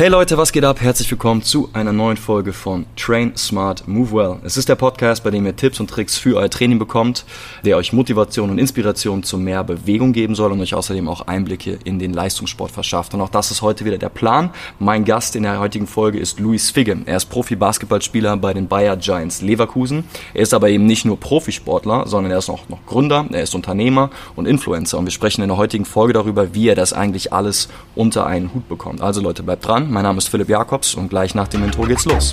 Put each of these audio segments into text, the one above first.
Hey Leute, was geht ab? Herzlich willkommen zu einer neuen Folge von Train Smart Move Well. Es ist der Podcast, bei dem ihr Tipps und Tricks für euer Training bekommt, der euch Motivation und Inspiration zu mehr Bewegung geben soll und euch außerdem auch Einblicke in den Leistungssport verschafft. Und auch das ist heute wieder der Plan. Mein Gast in der heutigen Folge ist Luis Figge. Er ist Profi-Basketballspieler bei den Bayer Giants Leverkusen. Er ist aber eben nicht nur Profisportler, sondern er ist auch noch Gründer, er ist Unternehmer und Influencer. Und wir sprechen in der heutigen Folge darüber, wie er das eigentlich alles unter einen Hut bekommt. Also Leute, bleibt dran an. Mein Name ist Philipp Jakobs und gleich nach dem Intro geht's los.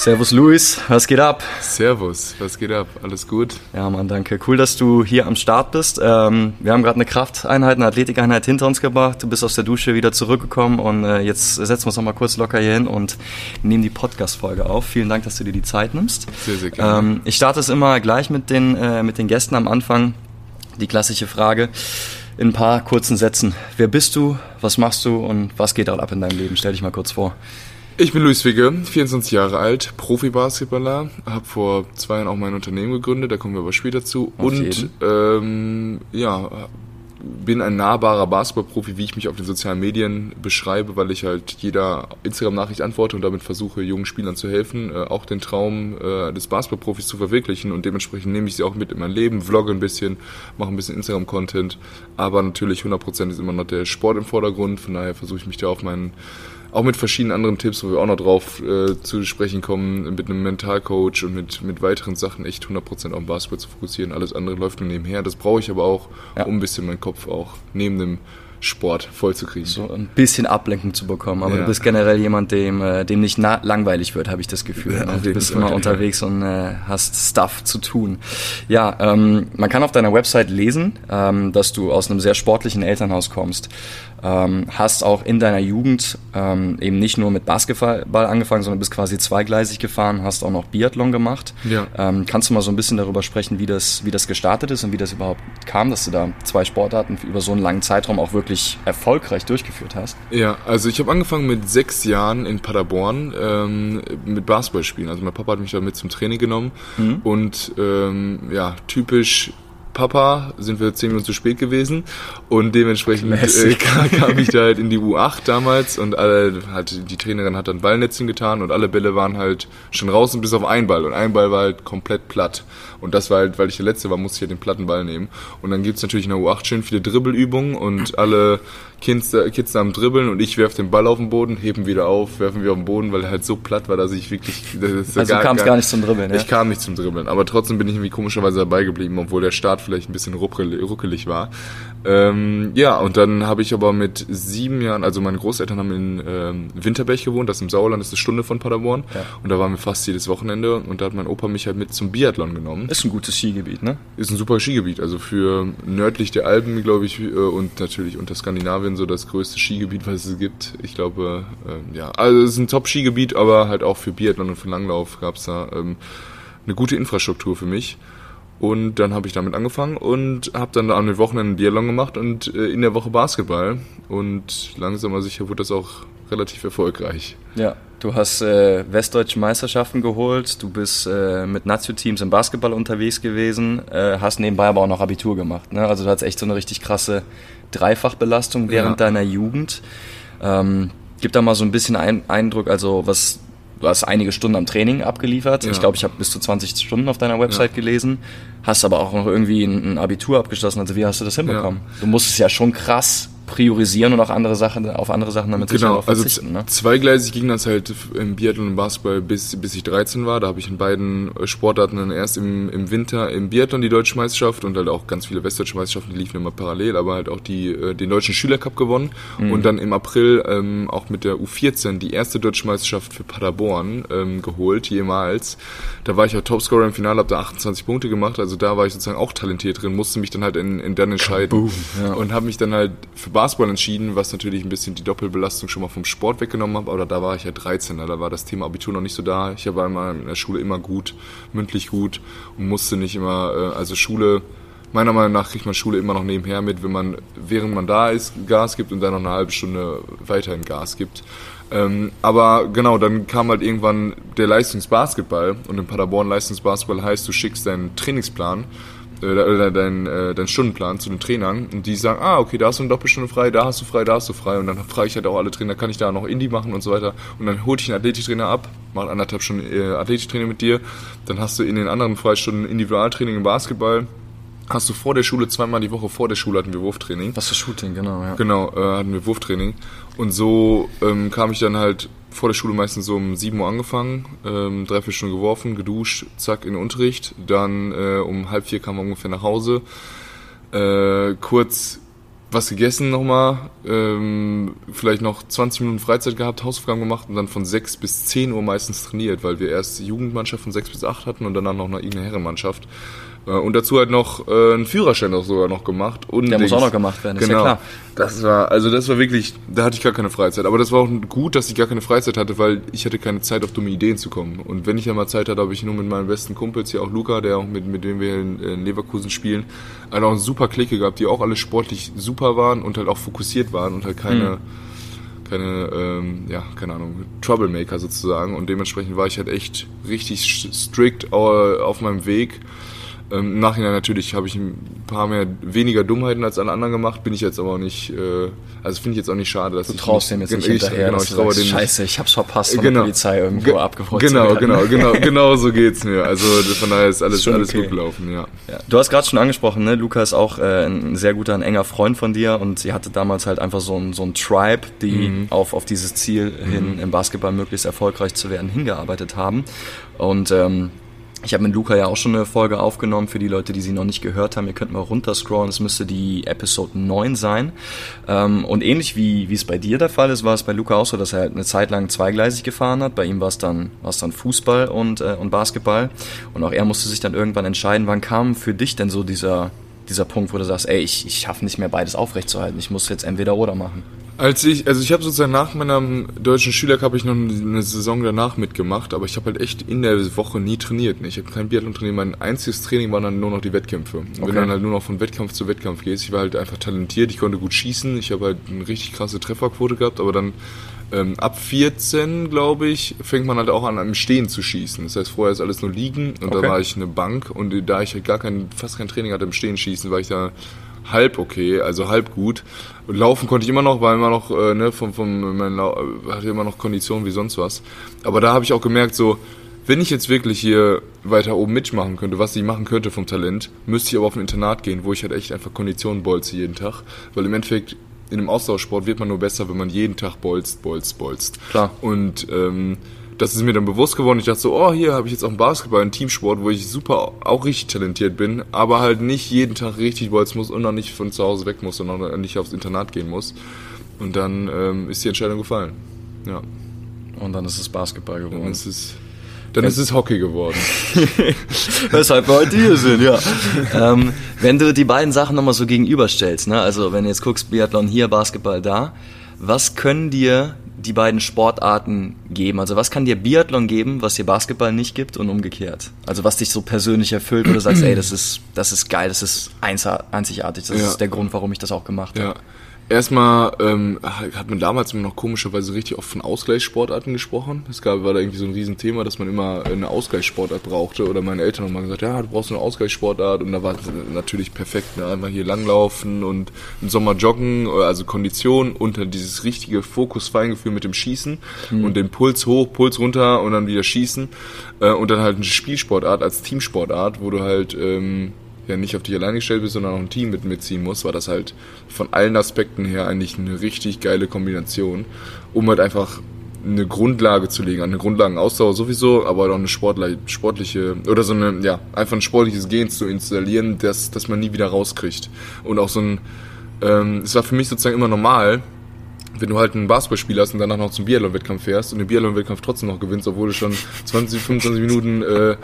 Servus Luis, was geht ab? Servus, was geht ab? Alles gut? Ja, Mann, danke. Cool, dass du hier am Start bist. Ähm, wir haben gerade eine Krafteinheit, eine Athletikeinheit hinter uns gebracht. Du bist aus der Dusche wieder zurückgekommen und äh, jetzt setzen wir uns nochmal kurz locker hier hin und nehmen die Podcast-Folge auf. Vielen Dank, dass du dir die Zeit nimmst. Sehr, sehr gerne. Ähm, ich starte es immer gleich mit den, äh, mit den Gästen am Anfang. Die klassische Frage in ein paar kurzen Sätzen. Wer bist du, was machst du und was geht auch ab in deinem Leben? Stell dich mal kurz vor. Ich bin Luis Wigge, 24 Jahre alt, Profi-Basketballer, habe vor zwei Jahren auch mein Unternehmen gegründet, da kommen wir aber später zu. Auf und ähm, ja, bin ein nahbarer Basketballprofi, wie ich mich auf den sozialen Medien beschreibe, weil ich halt jeder Instagram-Nachricht antworte und damit versuche, jungen Spielern zu helfen, äh, auch den Traum äh, des Basketballprofis zu verwirklichen. Und dementsprechend nehme ich sie auch mit in mein Leben, vlogge ein bisschen, mache ein bisschen Instagram-Content, aber natürlich 100% ist immer noch der Sport im Vordergrund, von daher versuche ich mich da auf meinen auch mit verschiedenen anderen Tipps, wo wir auch noch drauf äh, zu sprechen kommen, mit einem Mentalcoach und mit, mit weiteren Sachen echt 100% auf den Basketball zu fokussieren. Alles andere läuft nur nebenher. Das brauche ich aber auch, ja. um ein bisschen meinen Kopf auch neben dem Sport vollzukriegen. So ein bisschen Ablenkung zu bekommen. Aber ja. du bist generell jemand, dem, äh, dem nicht langweilig wird, habe ich das Gefühl. Ja, ne? Du bist immer unterwegs und äh, hast Stuff zu tun. Ja, ähm, man kann auf deiner Website lesen, ähm, dass du aus einem sehr sportlichen Elternhaus kommst ähm, hast auch in deiner Jugend ähm, eben nicht nur mit Basketball angefangen, sondern bist quasi zweigleisig gefahren, hast auch noch Biathlon gemacht. Ja. Ähm, kannst du mal so ein bisschen darüber sprechen, wie das, wie das gestartet ist und wie das überhaupt kam, dass du da zwei Sportarten über so einen langen Zeitraum auch wirklich erfolgreich durchgeführt hast? Ja, also ich habe angefangen mit sechs Jahren in Paderborn ähm, mit Basketball spielen. Also mein Papa hat mich da mit zum Training genommen mhm. und ähm, ja, typisch Papa sind wir zehn Minuten zu spät gewesen und dementsprechend äh, kam, ich da halt in die U8 damals und alle, halt, die Trainerin hat dann Ballnetzen getan und alle Bälle waren halt schon raus bis auf einen Ball und ein Ball war halt komplett platt und das war halt, weil ich der Letzte war, musste ich halt den platten Ball nehmen und dann gibt's natürlich in der U8 schön viele Dribbelübungen und alle Kids, Kids am Dribbeln und ich werfe den Ball auf den Boden, heben wieder auf, werfen wir auf den Boden, weil er halt so platt war, dass ich wirklich... Das also gar, du kamst gar, nicht zum Dribbeln, ja? Ich kam nicht zum Dribbeln, aber trotzdem bin ich irgendwie komischerweise dabei geblieben, obwohl der Start vielleicht ein bisschen ruckelig war. Ähm, ja, und dann habe ich aber mit sieben Jahren, also meine Großeltern haben in ähm, Winterberg gewohnt, das ist im Sauerland, ist eine Stunde von Paderborn. Ja. Und da waren wir fast jedes Wochenende und da hat mein Opa mich halt mit zum Biathlon genommen. Ist ein gutes Skigebiet, ne? Ist ein super Skigebiet, also für nördlich der Alpen, glaube ich, äh, und natürlich unter Skandinavien so das größte Skigebiet, was es gibt. Ich glaube, äh, ja, also es ist ein Top-Skigebiet, aber halt auch für Biathlon und für Langlauf gab es da ähm, eine gute Infrastruktur für mich. Und dann habe ich damit angefangen und habe dann an den Wochenenden Biathlon gemacht und äh, in der Woche Basketball. Und langsam aber sicher wurde das auch relativ erfolgreich. Ja, du hast äh, westdeutsche Meisterschaften geholt, du bist äh, mit Nazio-Teams im Basketball unterwegs gewesen, äh, hast nebenbei aber auch noch Abitur gemacht. Ne? Also du hattest echt so eine richtig krasse Dreifachbelastung während ja. deiner Jugend. Ähm, gib da mal so ein bisschen ein Eindruck, also was du hast einige Stunden am Training abgeliefert. Ja. Ich glaube, ich habe bis zu 20 Stunden auf deiner Website ja. gelesen. Hast aber auch noch irgendwie ein, Abitur abgeschlossen. Also wie hast du das hinbekommen? Ja. Du musstest ja schon krass priorisieren und auch andere Sachen, auf andere Sachen damit genau, also verzichten. Also ne? zweigleisig ging das halt im Biathlon und Basketball bis, bis ich 13 war. Da habe ich in beiden Sportarten dann erst im, im Winter im Biathlon die deutsche Meisterschaft und halt auch ganz viele westdeutsche Meisterschaften, die liefen immer parallel, aber halt auch die, äh, den deutschen Schülercup gewonnen mhm. und dann im April ähm, auch mit der U14 die erste deutsche Meisterschaft für Paderborn ähm, geholt, jemals. Da war ich auch Topscorer im Finale, habe da 28 Punkte gemacht, also da war ich sozusagen auch talentiert drin, musste mich dann halt in, in dann entscheiden ja. und habe mich dann halt für Basketball entschieden, was natürlich ein bisschen die Doppelbelastung schon mal vom Sport weggenommen hat. Aber da war ich ja 13, da war das Thema Abitur noch nicht so da. Ich war immer in der Schule immer gut, mündlich gut und musste nicht immer, äh, also Schule meiner Meinung nach kriegt man Schule immer noch nebenher mit, wenn man, während man da ist, Gas gibt und dann noch eine halbe Stunde weiterhin Gas gibt. Ähm, aber genau, dann kam halt irgendwann der Leistungsbasketball und in Paderborn Leistungsbasketball heißt, du schickst deinen Trainingsplan oder deinen äh, dein Stundenplan zu den Trainern und die sagen, ah, okay, da hast du eine Doppelstunde frei, da hast du frei, da hast du frei und dann frage ich halt auch alle Trainer, kann ich da noch Indie machen und so weiter und dann hole ich einen Athletiktrainer ab, mache anderthalb Stunden äh, Athletiktraining mit dir, dann hast du in den anderen Freistunden Individualtraining im Basketball, hast du vor der Schule, zweimal die Woche vor der Schule hatten wir Wurftraining. Was für Shooting, genau, ja. Genau, äh, hatten wir Wurftraining. Und so ähm, kam ich dann halt vor der Schule meistens so um 7 Uhr angefangen, ähm, drei, vier Stunden geworfen, geduscht, zack, in den Unterricht. Dann äh, um halb vier kam man ungefähr nach Hause. Äh, kurz was gegessen nochmal, ähm, vielleicht noch 20 Minuten Freizeit gehabt, Hausaufgaben gemacht und dann von 6 bis 10 Uhr meistens trainiert, weil wir erst Jugendmannschaft von 6 bis 8 hatten und danach noch eine, eine Herrenmannschaft. Äh, und dazu halt noch äh, einen Führerschein auch sogar noch gemacht. Und Der muss auch noch gemacht werden, ist genau. ja klar. Das war, also das war wirklich, da hatte ich gar keine Freizeit. Aber das war auch gut, dass ich gar keine Freizeit hatte, weil ich hatte keine Zeit, auf dumme Ideen zu kommen. Und wenn ich ja mal Zeit hatte, habe ich nur mit meinen besten Kumpels, hier auch Luca, der auch mit, mit dem wir in, in Leverkusen spielen, halt auch eine super Clique gehabt, die auch alle sportlich super waren und halt auch fokussiert waren und halt keine, mhm keine, ähm, ja, keine Ahnung, Troublemaker sozusagen. Und dementsprechend war ich halt echt richtig strikt auf meinem Weg ähm, Im Nachhinein natürlich habe ich ein paar mehr weniger Dummheiten als alle anderen gemacht, bin ich jetzt aber auch nicht, äh, also finde ich jetzt auch nicht schade, dass du ich traust dem jetzt nicht hinterher, genau, ich traue den Scheiße, ich hab's verpasst, von genau, der Polizei irgendwo abgeholt Genau, genau, genau, genau so geht's mir. Also von daher ist alles, ist alles okay. gut gelaufen, ja. ja. Du hast gerade schon angesprochen, ne? Luca ist auch äh, ein sehr guter, ein enger Freund von dir und sie hatte damals halt einfach so ein, so ein Tribe, die mhm. auf, auf dieses Ziel hin, mhm. im Basketball möglichst erfolgreich zu werden, hingearbeitet haben. Und ähm, ich habe mit Luca ja auch schon eine Folge aufgenommen für die Leute, die sie noch nicht gehört haben. Ihr könnt mal runterscrollen, es müsste die Episode 9 sein. Ähm, und ähnlich wie, wie es bei dir der Fall ist, war es bei Luca auch so, dass er halt eine Zeit lang zweigleisig gefahren hat. Bei ihm war es dann, war es dann Fußball und, äh, und Basketball. Und auch er musste sich dann irgendwann entscheiden, wann kam für dich denn so dieser, dieser Punkt, wo du sagst, ey, ich, ich schaffe nicht mehr beides aufrechtzuerhalten. Ich muss jetzt entweder oder machen. Als ich, also ich habe sozusagen nach meinem deutschen Schülercup ich noch eine Saison danach mitgemacht, aber ich habe halt echt in der Woche nie trainiert. Ich habe kein Biathlon trainiert. Mein einziges Training waren dann nur noch die Wettkämpfe. Okay. Wenn du dann halt nur noch von Wettkampf zu Wettkampf gehst, ich war halt einfach talentiert, ich konnte gut schießen, ich habe halt eine richtig krasse Trefferquote gehabt, aber dann ähm, ab 14, glaube ich, fängt man halt auch an, am Stehen zu schießen. Das heißt, vorher ist alles nur liegen und okay. da war ich eine Bank und da ich halt gar kein, fast kein Training hatte im Stehen schießen, war ich da halb okay, also halb gut. Und laufen konnte ich immer noch, war immer noch, äh, ne, vom, vom, mein, hatte immer noch Konditionen wie sonst was. Aber da habe ich auch gemerkt, so, wenn ich jetzt wirklich hier weiter oben mitmachen könnte, was ich machen könnte vom Talent, müsste ich aber auf ein Internat gehen, wo ich halt echt einfach Konditionen bolze jeden Tag. Weil im Endeffekt, in einem Austauschsport wird man nur besser, wenn man jeden Tag bolzt, bolzt, bolzt. Klar. Und ähm, das ist mir dann bewusst geworden. Ich dachte so, oh, hier habe ich jetzt auch einen Basketball, einen Teamsport, wo ich super auch richtig talentiert bin, aber halt nicht jeden Tag richtig bolzen muss und auch nicht von zu Hause weg muss und auch nicht aufs Internat gehen muss. Und dann ähm, ist die Entscheidung gefallen. Ja. Und dann ist es Basketball geworden. Dann ist es, dann ist es Hockey geworden. Weshalb wir heute hier sind, ja. ähm, wenn du die beiden Sachen nochmal so gegenüberstellst, ne? also wenn du jetzt guckst, Biathlon hier, Basketball da, was können dir die beiden Sportarten geben? Also was kann dir Biathlon geben, was dir Basketball nicht gibt und umgekehrt? Also was dich so persönlich erfüllt, wo du sagst, ey, das ist, das ist geil, das ist einzigartig, das ja. ist der Grund, warum ich das auch gemacht habe. Erstmal ähm, hat man damals immer noch komischerweise richtig oft von Ausgleichssportarten gesprochen. Es gab, war da irgendwie so ein Riesenthema, dass man immer eine Ausgleichssportart brauchte. Oder meine Eltern haben mal gesagt, ja, du brauchst eine Ausgleichssportart. Und da war es natürlich perfekt. Ne? Einmal hier langlaufen und im Sommer joggen, also Kondition und dann dieses richtige Fokus-Feingefühl mit dem Schießen mhm. und den Puls hoch, Puls runter und dann wieder schießen. Äh, und dann halt eine Spielsportart als Teamsportart, wo du halt... Ähm, ja nicht auf dich alleine gestellt bist, sondern auch ein Team mit mitziehen musst, war das halt von allen Aspekten her eigentlich eine richtig geile Kombination, um halt einfach eine Grundlage zu legen, eine Grundlagenausdauer sowieso, aber auch eine sportliche oder so eine, ja, einfach ein sportliches Gen zu installieren, das, das man nie wieder rauskriegt. Und auch so ein, ähm, es war für mich sozusagen immer normal, wenn du halt ein Basketballspiel hast und danach noch zum Biathlon-Wettkampf fährst und den Biathlon-Wettkampf trotzdem noch gewinnst, obwohl du schon 20, 25 Minuten äh,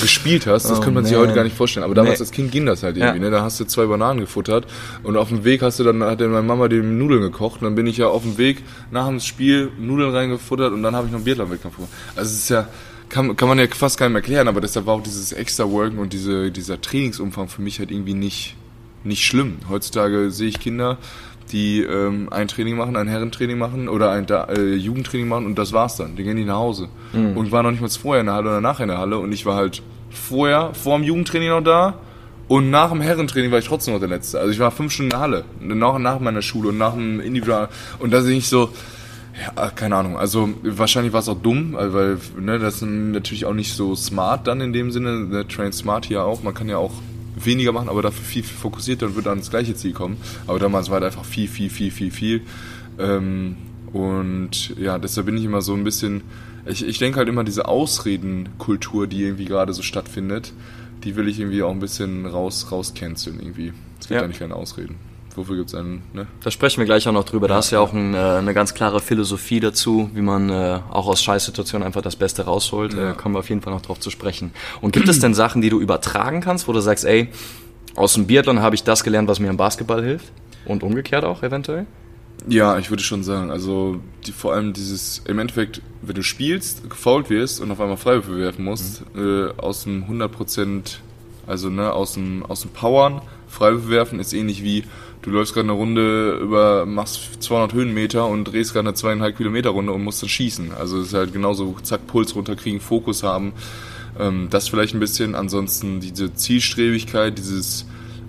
gespielt hast, das oh, könnte man sich heute gar nicht vorstellen. Aber damals nee. als Kind ging das halt irgendwie, ja. ne? Da hast du zwei Bananen gefuttert und auf dem Weg hast du dann, hat meine Mama die Nudeln gekocht und dann bin ich ja auf dem Weg nach dem Spiel Nudeln reingefuttert und dann habe ich noch einen Biathlon-Wettkampf gemacht. Also es ist ja, kann, kann man ja fast keinem erklären, aber deshalb war auch dieses extra Worken und diese, dieser Trainingsumfang für mich halt irgendwie nicht, nicht schlimm. Heutzutage sehe ich Kinder, die ähm, ein Training machen, ein Herrentraining machen oder ein äh, Jugendtraining machen und das war's dann. Die gehen nicht nach Hause. Mhm. Und war noch nicht mal vorher in der Halle oder nachher in der Halle und ich war halt vorher, vor dem Jugendtraining noch da und nach dem Herrentraining war ich trotzdem noch der Letzte. Also ich war fünf Stunden in der Halle, nach, nach meiner Schule und nach dem Individual und da sehe ich so, ja, keine Ahnung. Also wahrscheinlich war es auch dumm, weil ne, das ist natürlich auch nicht so smart dann in dem Sinne. Ne, Train Smart hier auch. Man kann ja auch weniger machen, aber dafür viel, viel fokussierter und wird dann ins gleiche Ziel kommen. Aber damals war es einfach viel, viel, viel, viel, viel. Ähm, und ja, deshalb bin ich immer so ein bisschen. Ich, ich denke halt immer, diese Ausredenkultur, die irgendwie gerade so stattfindet, die will ich irgendwie auch ein bisschen raus, rauscanceln irgendwie. Es gibt ja. eigentlich keine Ausreden wofür gibt es einen, ne? Da sprechen wir gleich auch noch drüber. Da hast du ja auch ein, äh, eine ganz klare Philosophie dazu, wie man äh, auch aus Scheißsituationen einfach das Beste rausholt. Ja. Da kommen wir auf jeden Fall noch drauf zu sprechen. Und gibt es denn Sachen, die du übertragen kannst, wo du sagst, ey, aus dem Biathlon habe ich das gelernt, was mir im Basketball hilft? Und umgekehrt auch eventuell? Ja, ich würde schon sagen. Also die, vor allem dieses, im Endeffekt, wenn du spielst, gefault wirst und auf einmal Freiwürfe werfen musst, mhm. äh, aus dem 100%, also ne, aus dem, aus dem Powern, Freiwürfe werfen ist ähnlich wie, du läufst gerade eine Runde über, machst 200 Höhenmeter und drehst gerade eine zweieinhalb Kilometer Runde und musst dann schießen. Also es ist halt genauso, zack, Puls runterkriegen, Fokus haben. Ähm, das vielleicht ein bisschen. Ansonsten diese Zielstrebigkeit, dieses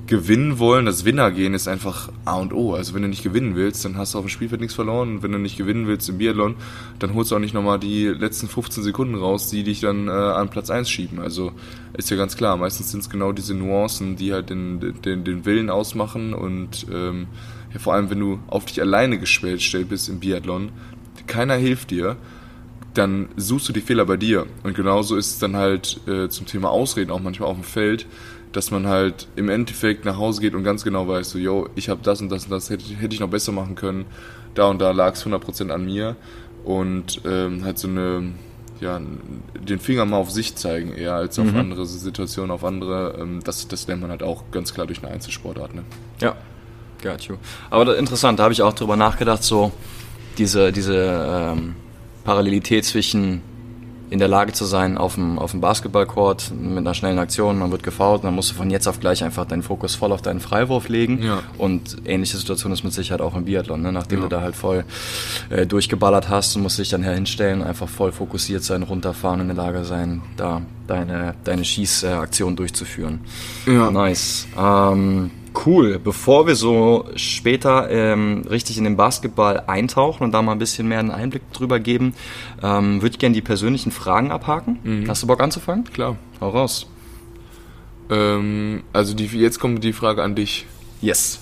gewinnen wollen, das Winnergehen ist einfach A und O. Also wenn du nicht gewinnen willst, dann hast du auf dem Spielfeld nichts verloren. Und wenn du nicht gewinnen willst im Biathlon, dann holst du auch nicht nochmal die letzten 15 Sekunden raus, die dich dann äh, an Platz 1 schieben. Also ist ja ganz klar, meistens sind es genau diese Nuancen, die halt den, den, den Willen ausmachen und ähm, ja, vor allem, wenn du auf dich alleine gestellt bist im Biathlon, keiner hilft dir, dann suchst du die Fehler bei dir. Und genauso ist es dann halt äh, zum Thema Ausreden auch manchmal auf dem Feld dass man halt im Endeffekt nach Hause geht und ganz genau weiß, so, yo, ich habe das und das und das, hätte, hätte ich noch besser machen können, da und da lag es 100% an mir und ähm, halt so eine, ja, den Finger mal auf sich zeigen, eher als auf mhm. andere Situationen, auf andere, ähm, das, das lernt man halt auch ganz klar durch eine Einzelsportart, ne? Ja, got you. Aber interessant, da habe ich auch drüber nachgedacht, so diese, diese ähm, Parallelität zwischen in der Lage zu sein auf dem, auf dem Basketballcourt mit einer schnellen Aktion, man wird gefault, dann musst du von jetzt auf gleich einfach deinen Fokus voll auf deinen Freiwurf legen. Ja. Und ähnliche Situation ist mit Sicherheit auch im Biathlon, ne? nachdem ja. du da halt voll äh, durchgeballert hast und musst dich dann hinstellen, einfach voll fokussiert sein, runterfahren, in der Lage sein, da deine, deine Schießaktion durchzuführen. Ja. Nice. Ähm, Cool. Bevor wir so später ähm, richtig in den Basketball eintauchen und da mal ein bisschen mehr einen Einblick drüber geben, ähm, würde ich gerne die persönlichen Fragen abhaken. Mhm. Hast du Bock anzufangen? Klar. Hau raus. Ähm, also die, jetzt kommt die Frage an dich. Yes.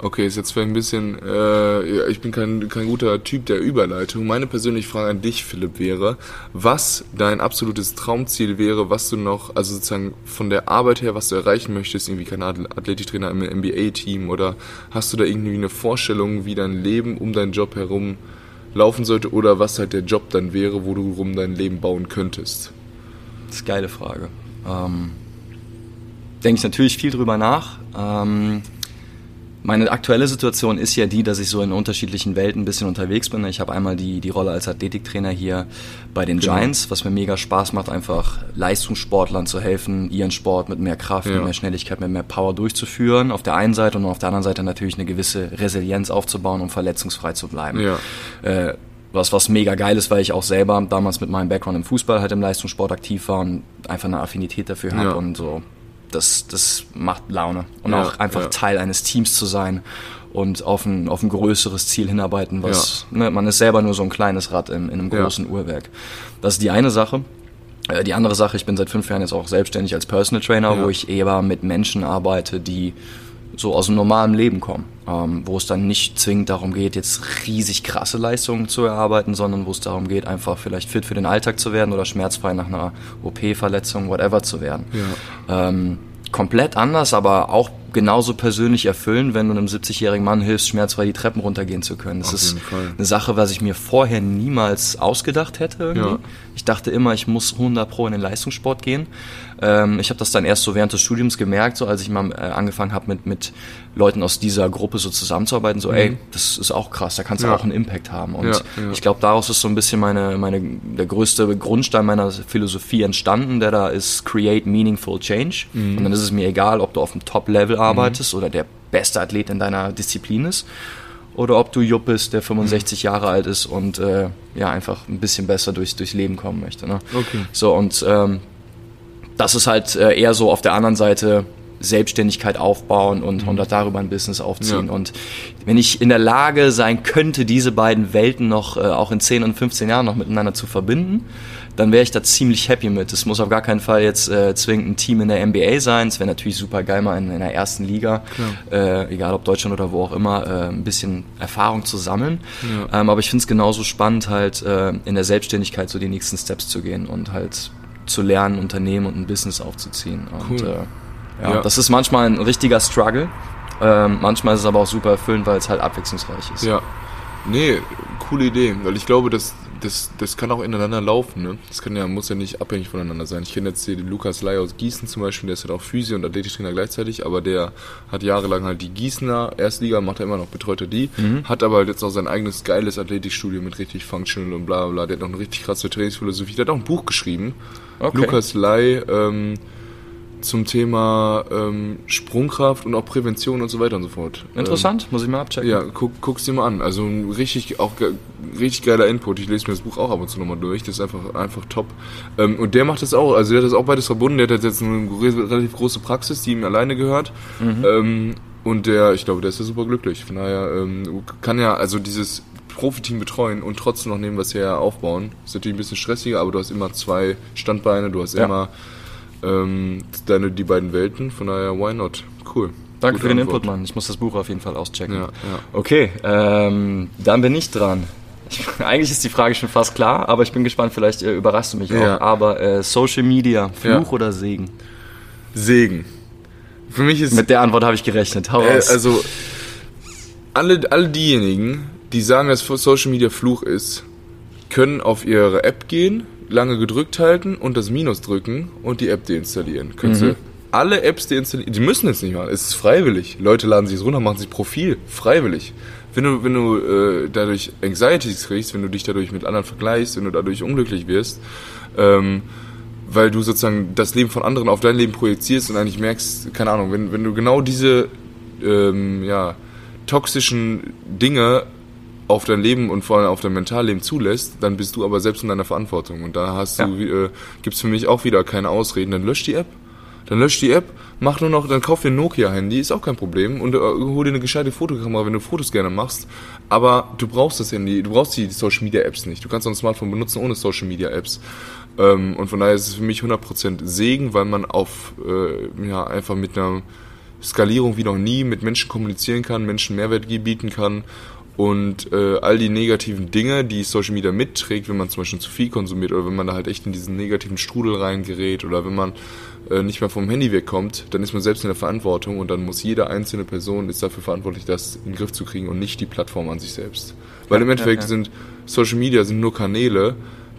Okay, ist jetzt vielleicht ein bisschen, äh, ich bin kein, kein guter Typ der Überleitung. Meine persönliche Frage an dich, Philipp, wäre, was dein absolutes Traumziel wäre, was du noch, also sozusagen von der Arbeit her, was du erreichen möchtest, irgendwie kein Athletiktrainer im NBA-Team oder hast du da irgendwie eine Vorstellung, wie dein Leben um deinen Job herum laufen sollte oder was halt der Job dann wäre, wo du rum dein Leben bauen könntest? Das ist eine geile Frage. Ähm, denke ich natürlich viel drüber nach. Ähm, meine aktuelle Situation ist ja die, dass ich so in unterschiedlichen Welten ein bisschen unterwegs bin. Ich habe einmal die, die Rolle als Athletiktrainer hier bei den genau. Giants, was mir mega Spaß macht, einfach Leistungssportlern zu helfen, ihren Sport mit mehr Kraft, ja. mit mehr Schnelligkeit, mit mehr Power durchzuführen. Auf der einen Seite und auf der anderen Seite natürlich eine gewisse Resilienz aufzubauen, um verletzungsfrei zu bleiben. Ja. Äh, was, was mega geil ist, weil ich auch selber damals mit meinem Background im Fußball halt im Leistungssport aktiv war und einfach eine Affinität dafür habe ja. und so das, das macht Laune. Und ja, auch einfach ja. Teil eines Teams zu sein und auf ein, auf ein größeres Ziel hinarbeiten, was, ja. ne, man ist selber nur so ein kleines Rad in, in einem großen Uhrwerk. Das ist die eine Sache. Äh, die andere Sache, ich bin seit fünf Jahren jetzt auch selbstständig als Personal Trainer, wo ich eher mit Menschen arbeite, die so aus dem normalen Leben kommen, ähm, wo es dann nicht zwingend darum geht, jetzt riesig krasse Leistungen zu erarbeiten, sondern wo es darum geht, einfach vielleicht fit für den Alltag zu werden oder schmerzfrei nach einer OP-Verletzung, whatever zu werden. Ja. Ähm, komplett anders, aber auch genauso persönlich erfüllen, wenn du einem 70-jährigen Mann hilfst, schmerzfrei die Treppen runtergehen zu können. Das Auf ist eine Sache, was ich mir vorher niemals ausgedacht hätte. Ja. Ich dachte immer, ich muss 100 pro in den Leistungssport gehen. Ähm, ich habe das dann erst so während des Studiums gemerkt, so als ich mal äh, angefangen habe mit, mit Leuten aus dieser Gruppe so zusammenzuarbeiten, so mhm. ey, das ist auch krass, da kannst du ja. auch einen Impact haben. Und ja, ich glaube, daraus ist so ein bisschen meine, meine, der größte Grundstein meiner Philosophie entstanden, der da ist Create Meaningful Change. Mhm. Und dann ist es mir egal, ob du auf dem Top-Level. Arbeitest mhm. oder der beste Athlet in deiner Disziplin ist oder ob du Jupp bist, der 65 mhm. Jahre alt ist und äh, ja einfach ein bisschen besser durchs, durchs Leben kommen möchte. Ne? Okay. So und ähm, das ist halt äh, eher so auf der anderen Seite Selbstständigkeit aufbauen und, mhm. und darüber ein Business aufziehen. Ja. Und wenn ich in der Lage sein könnte, diese beiden Welten noch äh, auch in 10 und 15 Jahren noch miteinander zu verbinden, dann wäre ich da ziemlich happy mit. Es muss auf gar keinen Fall jetzt äh, zwingend ein Team in der NBA sein. Es wäre natürlich super geil, mal in, in der ersten Liga, äh, egal ob Deutschland oder wo auch immer, äh, ein bisschen Erfahrung zu sammeln. Ja. Ähm, aber ich finde es genauso spannend, halt äh, in der Selbstständigkeit so die nächsten Steps zu gehen und halt zu lernen, Unternehmen und ein Business aufzuziehen. Und cool. äh, ja, ja, das ist manchmal ein richtiger Struggle. Ähm, manchmal ist es aber auch super erfüllend, weil es halt abwechslungsreich ist. Ja. Nee, coole Idee, weil ich glaube, dass das, das kann auch ineinander laufen, ne? Das kann ja, muss ja nicht abhängig voneinander sein. Ich kenne jetzt den Lukas Ley aus Gießen zum Beispiel, der ist halt auch Physio und Athletiktrainer gleichzeitig, aber der hat jahrelang halt die Gießener Erstliga, macht er immer noch, betreut er die, mhm. hat aber halt jetzt auch sein eigenes geiles Athletikstudio mit richtig Functional und bla bla. Der hat noch eine richtig krasse Trainingsphilosophie, der hat auch ein Buch geschrieben. Okay. Lukas Ley, ähm, zum Thema ähm, Sprungkraft und auch Prävention und so weiter und so fort. Interessant, ähm, muss ich mal abchecken. Ja, guck, guck's dir mal an. Also richtig, auch richtig geiler Input. Ich lese mir das Buch auch ab und zu nochmal durch. Das ist einfach, einfach top. Ähm, und der macht das auch. Also der hat das auch beides verbunden. Der hat jetzt eine relativ große Praxis, die ihm alleine gehört. Mhm. Ähm, und der, ich glaube, der ist ja super glücklich. Von daher ähm, kann ja also dieses Profiteam betreuen und trotzdem noch nehmen, was her aufbauen. Ist natürlich ein bisschen stressiger, aber du hast immer zwei Standbeine, du hast ja. immer ähm, deine, die beiden Welten. Von daher, why not? Cool. Danke Gute für den Antwort. Input, Mann. Ich muss das Buch auf jeden Fall auschecken. Ja, ja. Okay, ähm, dann bin ich dran. Ich, eigentlich ist die Frage schon fast klar, aber ich bin gespannt, vielleicht äh, überraschst du mich ja. auch. Aber äh, Social Media, Fluch oder Segen? Segen. Für mich ist. Mit der Antwort habe ich gerechnet. Hau äh, also, alle, alle diejenigen, die sagen, dass Social Media Fluch ist, können auf ihre App gehen, lange gedrückt halten und das Minus drücken und die App deinstallieren. Könntest mhm. du alle Apps deinstallieren? Die müssen es nicht machen. Es ist freiwillig. Leute laden sich runter, machen sich Profil. Freiwillig. Wenn du, wenn du äh, dadurch Anxieties kriegst, wenn du dich dadurch mit anderen vergleichst, wenn du dadurch unglücklich wirst, ähm, weil du sozusagen das Leben von anderen auf dein Leben projizierst und eigentlich merkst, keine Ahnung, wenn, wenn du genau diese ähm, ja, toxischen Dinge auf dein Leben und vor allem auf dein Mentalleben zulässt, dann bist du aber selbst in deiner Verantwortung. Und da hast ja. du, äh, gibt's für mich auch wieder keine Ausreden. Dann lösch die App. Dann lösch die App, mach nur noch, dann kauf dir ein Nokia-Handy, ist auch kein Problem. Und äh, hol dir eine gescheite Fotokamera, wenn du Fotos gerne machst. Aber du brauchst das Handy, du brauchst die Social Media Apps nicht. Du kannst auch ein Smartphone benutzen ohne Social Media Apps. Ähm, und von daher ist es für mich 100% Segen, weil man auf, äh, ja, einfach mit einer Skalierung wie noch nie mit Menschen kommunizieren kann, Menschen Mehrwert bieten kann und äh, all die negativen Dinge, die Social Media mitträgt, wenn man zum Beispiel zu viel konsumiert oder wenn man da halt echt in diesen negativen Strudel reingerät oder wenn man äh, nicht mehr vom Handy wegkommt, dann ist man selbst in der Verantwortung und dann muss jede einzelne Person ist dafür verantwortlich, das in den Griff zu kriegen und nicht die Plattform an sich selbst. Weil im Endeffekt ja, ja. sind Social Media sind nur Kanäle,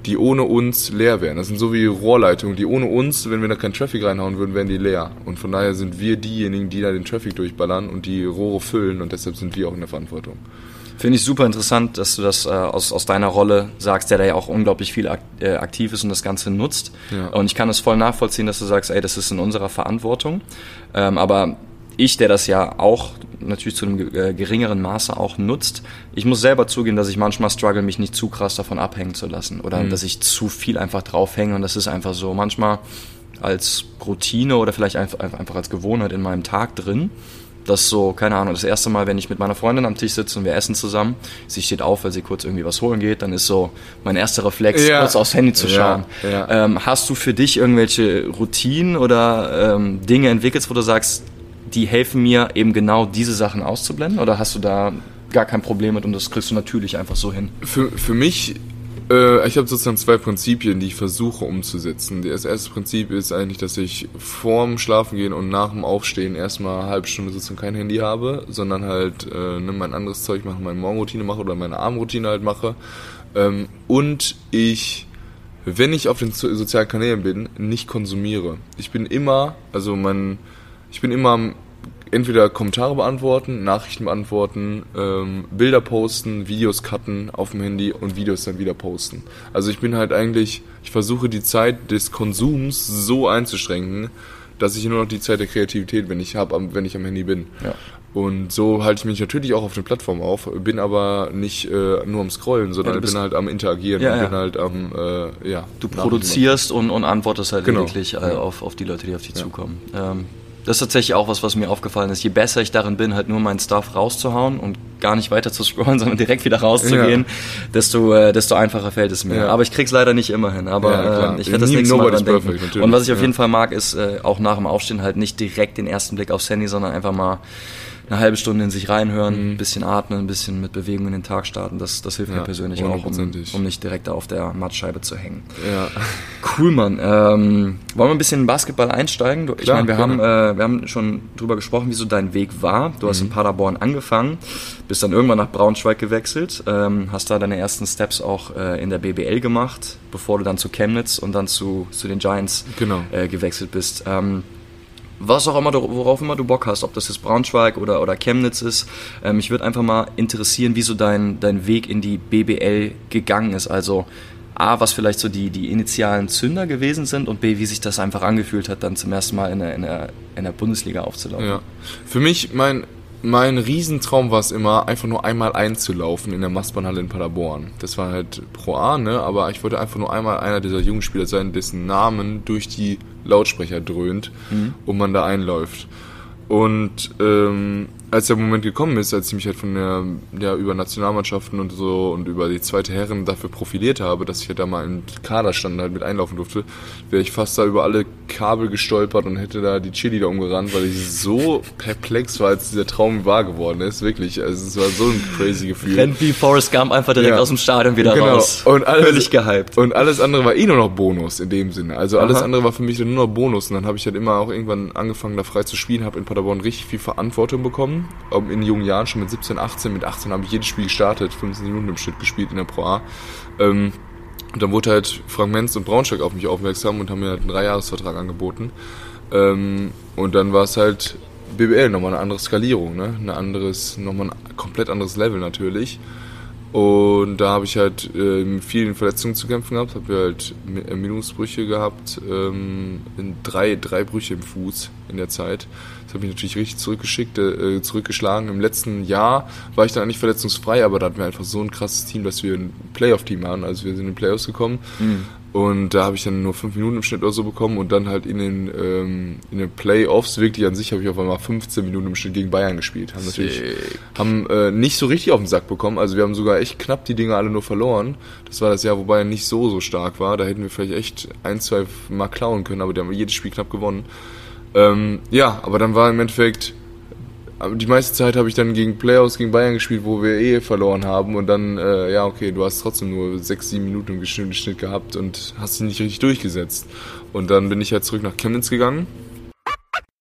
die ohne uns leer wären. Das sind so wie Rohrleitungen, die ohne uns, wenn wir da keinen Traffic reinhauen würden, wären die leer. Und von daher sind wir diejenigen, die da den Traffic durchballern und die Rohre füllen und deshalb sind wir auch in der Verantwortung. Finde ich super interessant, dass du das äh, aus, aus deiner Rolle sagst, der da ja auch unglaublich viel ak äh, aktiv ist und das Ganze nutzt. Ja. Und ich kann es voll nachvollziehen, dass du sagst, ey, das ist in unserer Verantwortung. Ähm, aber ich, der das ja auch natürlich zu einem äh, geringeren Maße auch nutzt, ich muss selber zugeben, dass ich manchmal struggle, mich nicht zu krass davon abhängen zu lassen oder mhm. dass ich zu viel einfach draufhänge und das ist einfach so manchmal als Routine oder vielleicht einfach, einfach als Gewohnheit in meinem Tag drin das so, keine Ahnung, das erste Mal, wenn ich mit meiner Freundin am Tisch sitze und wir essen zusammen, sie steht auf, weil sie kurz irgendwie was holen geht, dann ist so mein erster Reflex, ja. kurz aufs Handy zu schauen. Ja, ja. Ähm, hast du für dich irgendwelche Routinen oder ähm, Dinge entwickelt, wo du sagst, die helfen mir eben genau diese Sachen auszublenden? Oder hast du da gar kein Problem mit und das kriegst du natürlich einfach so hin? Für, für mich Äh, ich habe sozusagen zwei Prinzipien, die ich versuche umzusetzen. Das erste Prinzip ist eigentlich, dass ich vorm Schlafengehen und nach dem Aufstehen erstmal eine halbe Stunde sozusagen kein Handy habe, sondern halt äh, ne, mein anderes Zeug mache, meine Morgenroutine mache oder meine Abendroutine halt mache. Ähm, und ich, wenn ich auf den sozialen Kanälen bin, nicht konsumiere. Ich bin immer, also mein, ich bin immer entweder Kommentare beantworten, Nachrichten beantworten, ähm, Bilder posten, Videos cutten auf dem Handy und Videos dann wieder posten. Also ich bin halt eigentlich, ich versuche die Zeit des Konsums so einzuschränken, dass ich nur noch die Zeit der Kreativität, wenn ich habe, wenn ich am Handy bin. Ja. Und so halte ich mich natürlich auch auf den Plattformen auf, bin aber nicht äh, nur am Scrollen, sondern ja, bin halt am Interagieren ja, ja. bin halt am, äh, ja. Du produzierst und, und antwortest halt genau. wirklich äh, auf, auf die Leute, die auf dich zukommen. Ähm, das ist tatsächlich auch was, was mir aufgefallen ist. Je besser ich darin bin, halt nur meinen Stuff rauszuhauen und gar nicht weiter zu scrollen, sondern direkt wieder rauszugehen, ja. desto, äh, desto einfacher fällt es mir. Ja. Aber ich krieg's leider nicht immer hin. Aber ja, äh, ich werde das nächste Mal dran denken. Perfect, und was ich auf jeden Fall mag, ist äh, auch nach dem Aufstehen halt nicht direkt den ersten Blick aufs Handy, sondern einfach mal eine halbe Stunde in sich reinhören, mhm. ein bisschen atmen, ein bisschen mit Bewegung in den Tag starten. Das, das hilft ja, mir persönlich auch, um, um nicht direkt auf der Mattscheibe zu hängen. Ja. Cool, Mann. Ähm, wollen wir ein bisschen in Basketball einsteigen? Ich meine, wir, haben, äh, wir haben schon drüber gesprochen, wie so dein Weg war. Du hast mhm. in Paderborn angefangen, bist dann irgendwann nach Braunschweig gewechselt, ähm, hast da deine ersten Steps auch äh, in der BBL gemacht, bevor du dann zu Chemnitz und dann zu, zu den Giants genau. äh, gewechselt bist. Ähm, was auch immer, worauf immer du Bock hast, ob das jetzt Braunschweig oder, oder Chemnitz ist. Ähm, mich würde einfach mal interessieren, wie so dein, dein Weg in die BBL gegangen ist. Also A, was vielleicht so die, die initialen Zünder gewesen sind und B, wie sich das einfach angefühlt hat, dann zum ersten Mal in der, in der, in der Bundesliga aufzulaufen. Ja. Für mich, mein mein Riesentraum war es immer, einfach nur einmal einzulaufen in der Mastbahnhalle in Paderborn. Das war halt Pro A, ne? Aber ich wollte einfach nur einmal einer dieser jungen Spieler sein, dessen Namen durch die Lautsprecher dröhnt mhm. und man da einläuft. Und ähm, als der Moment gekommen ist, als ich mich halt von der, ja, über Nationalmannschaften und so und über die zweite Herren dafür profiliert habe, dass ich halt da mal im Kader stand und halt mit einlaufen durfte, wäre ich fast da über alle Kabel gestolpert und hätte da die Chili da umgerannt, weil ich so perplex war, als dieser Traum wahr geworden ist. Wirklich. Also es war so ein crazy Gefühl. Rennt wie Forrest Gump einfach direkt ja. aus dem Stadion wieder genau. raus. Und alles, Völlig gehypt. Und alles andere war eh nur noch Bonus in dem Sinne. Also alles Aha. andere war für mich nur noch Bonus. Und dann habe ich halt immer auch irgendwann angefangen, da frei zu spielen, habe in Paderborn richtig viel Verantwortung bekommen in jungen Jahren, schon mit 17, 18. Mit 18 habe ich jedes Spiel gestartet, 15 Minuten im Schnitt gespielt in der Pro A. Ähm, und dann wurde halt Frank Menz und Braunschweig auf mich aufmerksam und haben mir halt einen Dreijahresvertrag angeboten. Ähm, und dann war es halt BBL, nochmal eine andere Skalierung, ne? Ein anderes, nochmal ein komplett anderes Level natürlich. Und da habe ich halt äh, mit vielen Verletzungen zu kämpfen gehabt, habe halt Ermüdungsbrüche gehabt, ähm, drei, drei Brüche im Fuß in der Zeit. Das hat mich natürlich richtig zurückgeschickt, äh, zurückgeschlagen. Im letzten Jahr war ich dann eigentlich verletzungsfrei, aber da hatten wir einfach so ein krasses Team, dass wir ein Playoff-Team waren. Also wir sind in den Playoffs gekommen. Mhm. Und da habe ich dann nur fünf Minuten im Schnitt oder so bekommen und dann halt in den, ähm, in den Playoffs wirklich an sich habe ich auf einmal 15 Minuten im Schnitt gegen Bayern gespielt. Haben natürlich haben äh, nicht so richtig auf den Sack bekommen. Also wir haben sogar echt knapp die Dinge alle nur verloren. Das war das Jahr, wo Bayern nicht so so stark war. Da hätten wir vielleicht echt ein, zwei Mal klauen können, aber die haben jedes Spiel knapp gewonnen. Ähm, ja, aber dann war im Endeffekt die meiste Zeit habe ich dann gegen Playoffs gegen Bayern gespielt, wo wir eh verloren haben und dann, äh, ja, okay, du hast trotzdem nur sechs, sieben Minuten im Schnitt gehabt und hast dich nicht richtig durchgesetzt. Und dann bin ich halt zurück nach Chemnitz gegangen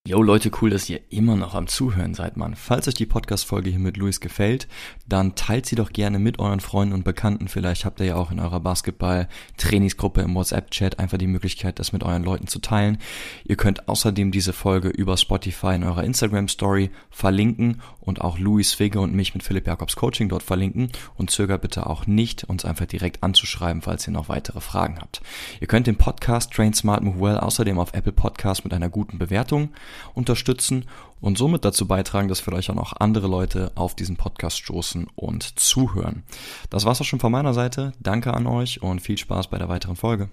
Yo Leute, cool, dass ihr immer noch am Zuhören seid, Mann. Falls euch die Podcast-Folge hier mit Luis gefällt, dann teilt sie doch gerne mit euren Freunden und Bekannten. Vielleicht habt ihr ja auch in eurer Basketball-Trainingsgruppe im WhatsApp-Chat einfach die Möglichkeit, das mit euren Leuten zu teilen. Ihr könnt außerdem diese Folge über Spotify in eurer Instagram-Story verlinken und auch Luis Figge und mich mit Philipp Jakobs Coaching dort verlinken und zögert bitte auch nicht, uns einfach direkt anzuschreiben, falls ihr noch weitere Fragen habt. Ihr könnt den Podcast Train Smart Move Well außerdem auf Apple Podcast mit einer guten Bewertung unterstützen und somit dazu beitragen, dass vielleicht auch noch andere Leute auf diesen Podcast stoßen und zuhören. Das war's auch schon von meiner Seite. Danke an euch und viel Spaß bei der weiteren Folge.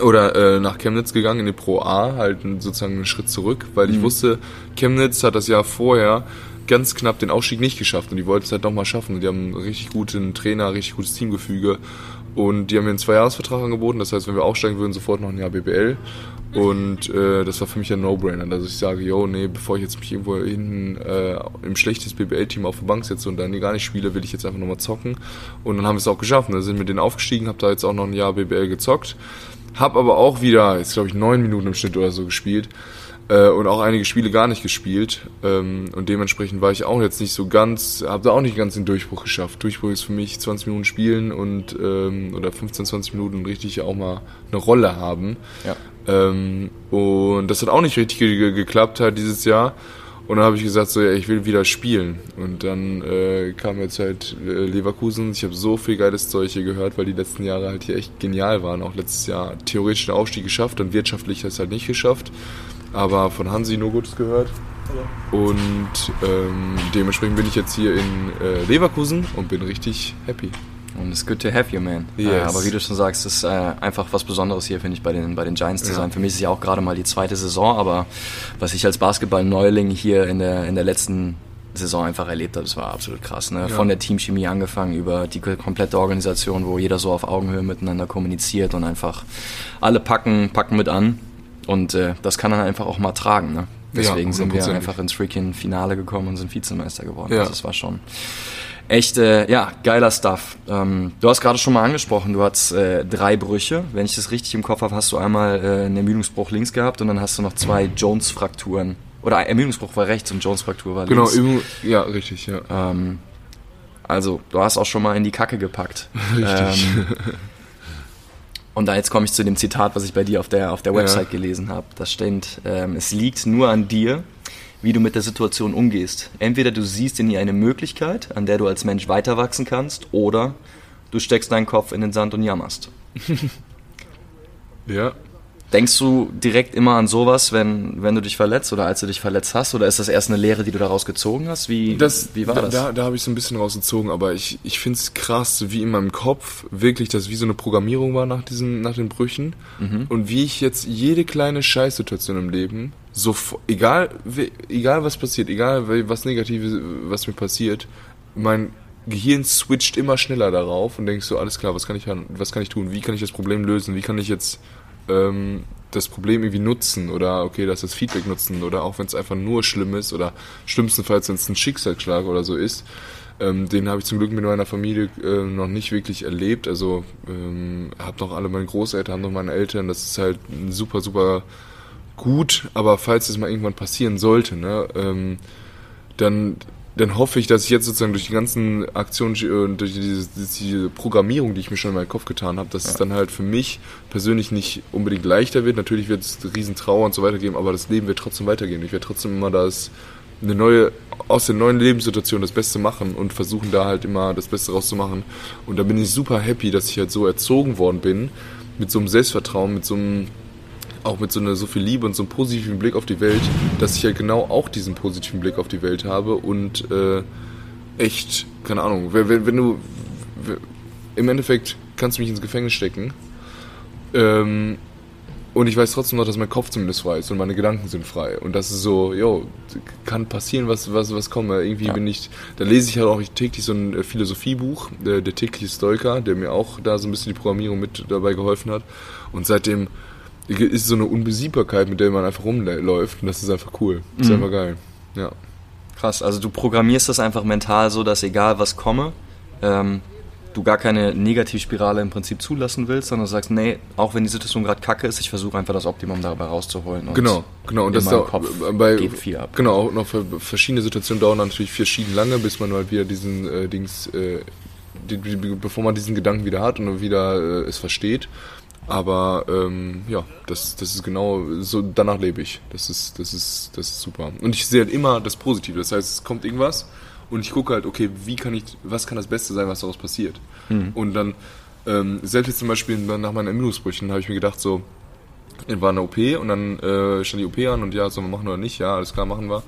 Oder äh, nach Chemnitz gegangen in die Pro A, halt sozusagen einen Schritt zurück, weil ich mhm. wusste, Chemnitz hat das Jahr vorher ganz knapp den Aufstieg nicht geschafft und die wollten es halt nochmal schaffen. Die haben einen richtig guten Trainer, richtig gutes Teamgefüge Und die haben mir einen Zweijahresvertrag angeboten, das heißt, wenn wir aufsteigen würden, sofort noch ein Jahr BBL. Und äh, das war für mich ein No-Brainer, dass ich sage, yo, nee, bevor ich jetzt mich irgendwo hinten äh, im schlechtes BBL-Team auf der Bank setze und dann gar nicht spiele, will ich jetzt einfach nochmal zocken. Und dann haben wir es auch geschafft. Da sind wir den aufgestiegen, habe da jetzt auch noch ein Jahr BBL gezockt. Hab aber auch wieder, jetzt glaube ich, neun Minuten im Schnitt oder so gespielt äh, und auch einige Spiele gar nicht gespielt. Ähm, und dementsprechend war ich auch jetzt nicht so ganz, habe da auch nicht ganz den Durchbruch geschafft. Durchbruch ist für mich 20 Minuten spielen und ähm, oder 15, 20 Minuten richtig auch mal eine Rolle haben. Ja. Ähm, und das hat auch nicht richtig ge geklappt halt dieses Jahr. Und dann habe ich gesagt, so, ja, ich will wieder spielen. Und dann äh, kam jetzt halt äh, Leverkusen. Ich habe so viel geiles Zeug hier gehört, weil die letzten Jahre halt hier echt genial waren. Auch letztes Jahr theoretisch den Aufstieg geschafft und wirtschaftlich hat es halt nicht geschafft aber von Hansi nur Gutes gehört. Und ähm, dementsprechend bin ich jetzt hier in äh, Leverkusen und bin richtig happy. Und it's good to have you, man. Yes. Äh, aber wie du schon sagst, ist äh, einfach was Besonderes hier, finde ich, bei den, bei den Giants zu ja. sein. Für mich ist es ja auch gerade mal die zweite Saison, aber was ich als Basketball-Neuling hier in der, in der letzten Saison einfach erlebt habe, das war absolut krass. Ne? Ja. Von der Teamchemie angefangen über die komplette Organisation, wo jeder so auf Augenhöhe miteinander kommuniziert und einfach alle packen, packen mit an. Und äh, das kann dann einfach auch mal tragen. Ne? Deswegen ja, sind wir einfach ins freaking Finale gekommen und sind Vizemeister geworden. Ja. Also das war schon echt, äh, ja, geiler Stuff. Ähm, du hast gerade schon mal angesprochen, du hast äh, drei Brüche. Wenn ich das richtig im Kopf habe, hast du einmal äh, einen Ermüdungsbruch links gehabt und dann hast du noch zwei Jones-Frakturen. Oder Ermüdungsbruch war rechts und Jones-Fraktur war links. Genau, ja, richtig, ja. Ähm, also, du hast auch schon mal in die Kacke gepackt. Richtig. Ähm, Und da jetzt komme ich zu dem Zitat, was ich bei dir auf der, auf der Website ja. gelesen habe. Da steht, ähm, es liegt nur an dir, wie du mit der Situation umgehst. Entweder du siehst in ihr eine Möglichkeit, an der du als Mensch weiter wachsen kannst, oder du steckst deinen Kopf in den Sand und jammerst. ja. Denkst du direkt immer an sowas, wenn, wenn du dich verletzt oder als du dich verletzt hast? Oder ist das erst eine Lehre, die du daraus gezogen hast? Wie, das, wie war da, das? Da, da habe ich so ein bisschen rausgezogen, aber ich, ich finde es krass, wie in meinem Kopf wirklich das wie so eine Programmierung war nach, diesen, nach den Brüchen. Mhm. Und wie ich jetzt jede kleine Scheißsituation im Leben, so, egal, egal was passiert, egal was Negatives, was mir passiert, mein Gehirn switcht immer schneller darauf und denkst so, alles klar, was kann ich, was kann ich tun? Wie kann ich das Problem lösen? Wie kann ich jetzt ähm, das Problem irgendwie nutzen oder okay, dass das Feedback nutzen oder auch wenn es einfach nur schlimm ist oder schlimmstenfalls, wenn es ein Schicksalsschlag oder so ist. Ähm, den habe ich zum Glück mit meiner Familie äh, noch nicht wirklich erlebt. Also ähm, habe noch alle meine Großeltern, haben noch meine Eltern. Das ist halt super, super gut. Aber falls es mal irgendwann passieren sollte, ne, ähm, dann dann hoffe ich, dass ich jetzt sozusagen durch die ganzen Aktionen und durch diese, diese, Programmierung, die ich mir schon in meinen Kopf getan habe, dass ja. es dann halt für mich persönlich nicht unbedingt leichter wird. Natürlich wird es riesen Trauer und so weiter geben, aber das Leben wird trotzdem weitergehen. Ich werde trotzdem immer das eine neue, aus der neuen Lebenssituation das Beste machen und versuchen da halt immer das Beste rauszumachen. Und da bin ich super happy, dass ich halt so erzogen worden bin, mit so einem Selbstvertrauen, mit so einem auch mit so einer so viel Liebe und so einem positiven Blick auf die Welt, dass ich ja genau auch diesen positiven Blick auf die Welt habe und äh, echt, keine Ahnung, wenn, wenn du im Endeffekt kannst du mich ins Gefängnis stecken ähm, und ich weiß trotzdem noch, dass mein Kopf zumindest frei ist und meine Gedanken sind frei. Und das ist so, jo, kann passieren, was, was, was komme. Irgendwie ja. bin ich, da lese ich halt auch täglich so ein Philosophiebuch, der, der tägliche Stoiker, der mir auch da so ein bisschen die Programmierung mit dabei geholfen hat. Und seitdem ist so eine Unbesiegbarkeit, mit der man einfach rumläuft und das ist einfach cool. Das ist mhm. einfach geil. Ja. Krass, also du programmierst das einfach mental so, dass egal was komme, ähm, du gar keine Negativspirale im Prinzip zulassen willst, sondern sagst, nee, auch wenn die Situation gerade kacke ist, ich versuche einfach das Optimum dabei rauszuholen. genau, genau. Und das da, Kopf bei, geht viel ab. Genau, auch noch verschiedene Situationen dauern natürlich verschieden lange, bis man halt wieder diesen äh, Dings, äh, die, bevor man diesen Gedanken wieder hat und wieder äh, es versteht. Aber ähm, ja, das, das ist genau so, danach lebe ich. Das ist, das ist, das ist super. Und ich sehe halt immer das Positive. Das heißt, es kommt irgendwas und ich gucke halt, okay, wie kann ich, was kann das Beste sein, was daraus passiert? Mhm. Und dann, ähm, selbst jetzt zum Beispiel nach meinen Ermüdungsbrüchen habe ich mir gedacht, so, war eine OP und dann äh, stand die OP an und ja, sollen wir machen oder nicht? Ja, alles klar, machen wir.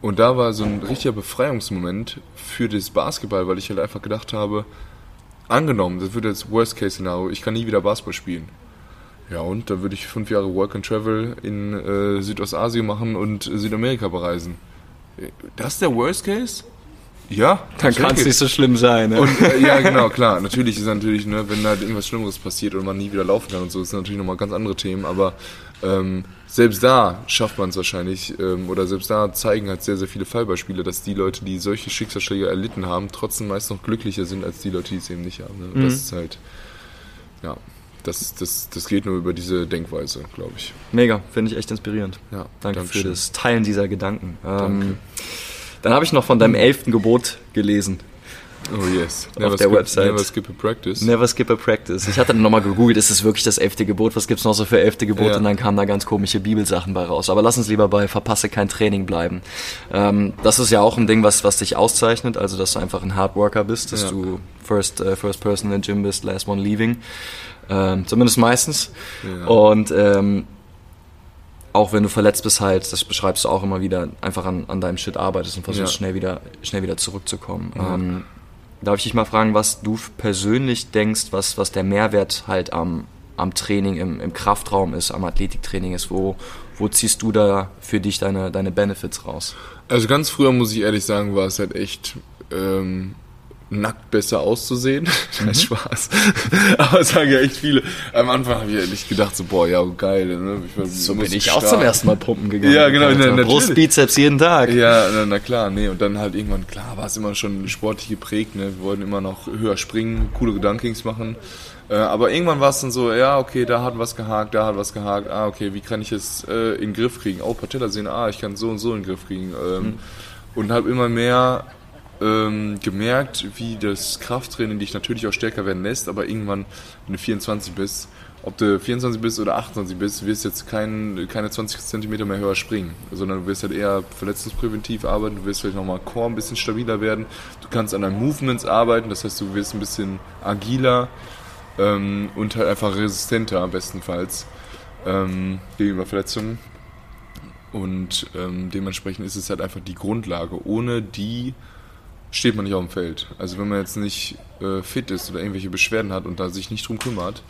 Und da war so ein richtiger Befreiungsmoment für das Basketball, weil ich halt einfach gedacht habe, Angenommen, das wird jetzt Worst-Case-Szenario, ich kann nie wieder Basketball spielen. Ja, und dann würde ich fünf Jahre Work and Travel in äh, Südostasien machen und Südamerika bereisen. Das ist der Worst Case? Ja, dann kann es nicht so schlimm sein. Ne? Und, äh, ja, genau, klar. Natürlich ist natürlich, ne, wenn halt irgendwas Schlimmeres passiert und man nie wieder laufen kann und so, ist natürlich nochmal ganz andere Themen. Aber ähm, selbst da schafft man es wahrscheinlich, ähm, oder selbst da zeigen halt sehr, sehr viele Fallbeispiele, dass die Leute, die solche Schicksalsschläge erlitten haben, trotzdem meist noch glücklicher sind als die Leute, die es eben nicht haben. Ne? Mhm. Das ist halt, ja, das, das, das geht nur über diese Denkweise, glaube ich. Mega, finde ich echt inspirierend. Ja, danke Dankeschön. für das Teilen dieser Gedanken. Ähm, dann habe ich noch von deinem elften Gebot gelesen. Oh yes. Never auf der skip, Website. Never skip a practice. Never skip a practice. Ich hatte dann nochmal gegoogelt, ist es wirklich das elfte Gebot? Was gibt es noch so für elfte Gebote? Ja. Und dann kamen da ganz komische Bibelsachen bei raus. Aber lass uns lieber bei verpasse kein Training bleiben. Ähm, das ist ja auch ein Ding, was, was dich auszeichnet, also dass du einfach ein Hardworker bist, dass ja. du first, uh, first person in the gym bist, last one leaving. Ähm, zumindest meistens. Ja. Und ähm, auch wenn du verletzt bist, halt, das beschreibst du auch immer wieder, einfach an, an deinem Shit arbeitest und versuchst schnell wieder schnell wieder zurückzukommen. Ähm, Darf ich dich mal fragen, was du persönlich denkst, was, was der Mehrwert halt am, am Training im, im Kraftraum ist, am Athletiktraining ist? Wo, wo ziehst du da für dich deine, deine Benefits raus? Also ganz früher, muss ich ehrlich sagen, war es halt echt ähm, nackt besser auszusehen. Mhm. Spaß. Aber sagen ja echt viele. Am Anfang habe ich ehrlich gedacht, so, boah, ja, geil. Ne? Ich so bin ich auch zum ersten Mal pumpen gegangen. Ja, genau. Na, Brust, Bizeps jeden Tag. Ja, na, na, klar. Nee, und dann halt irgendwann, klar, war es immer schon sportlich geprägt. Ne? Wir wollten immer noch höher springen, coole Gedankings machen. Äh, aber irgendwann war es dann so, ja, okay, da hat was gehakt, da hat was gehakt. Ah, okay, wie kann ich es äh, in den Griff kriegen? Oh, Patella sehen, ah, ich kann so und so in den Griff kriegen. Ähm, mhm. Und habe immer mehr ähm, gemerkt, wie das Krafttraining dich natürlich auch stärker werden lässt, aber irgendwann, wenn du 24 bist, ob du 24 bist oder 28 bist, wirst du jetzt kein, keine 20 cm mehr höher springen, sondern du wirst halt eher verletzungspräventiv arbeiten, du wirst vielleicht nochmal Core ein bisschen stabiler werden, du kannst an deinen Movements arbeiten, das heißt, du wirst ein bisschen agiler ähm, und halt einfach resistenter bestenfalls ähm, gegenüber Verletzungen. Und ähm, dementsprechend ist es halt einfach die Grundlage. Ohne die steht man nicht auf dem Feld. Also wenn man jetzt nicht äh, fit ist oder irgendwelche Beschwerden hat und da sich nicht drum kümmert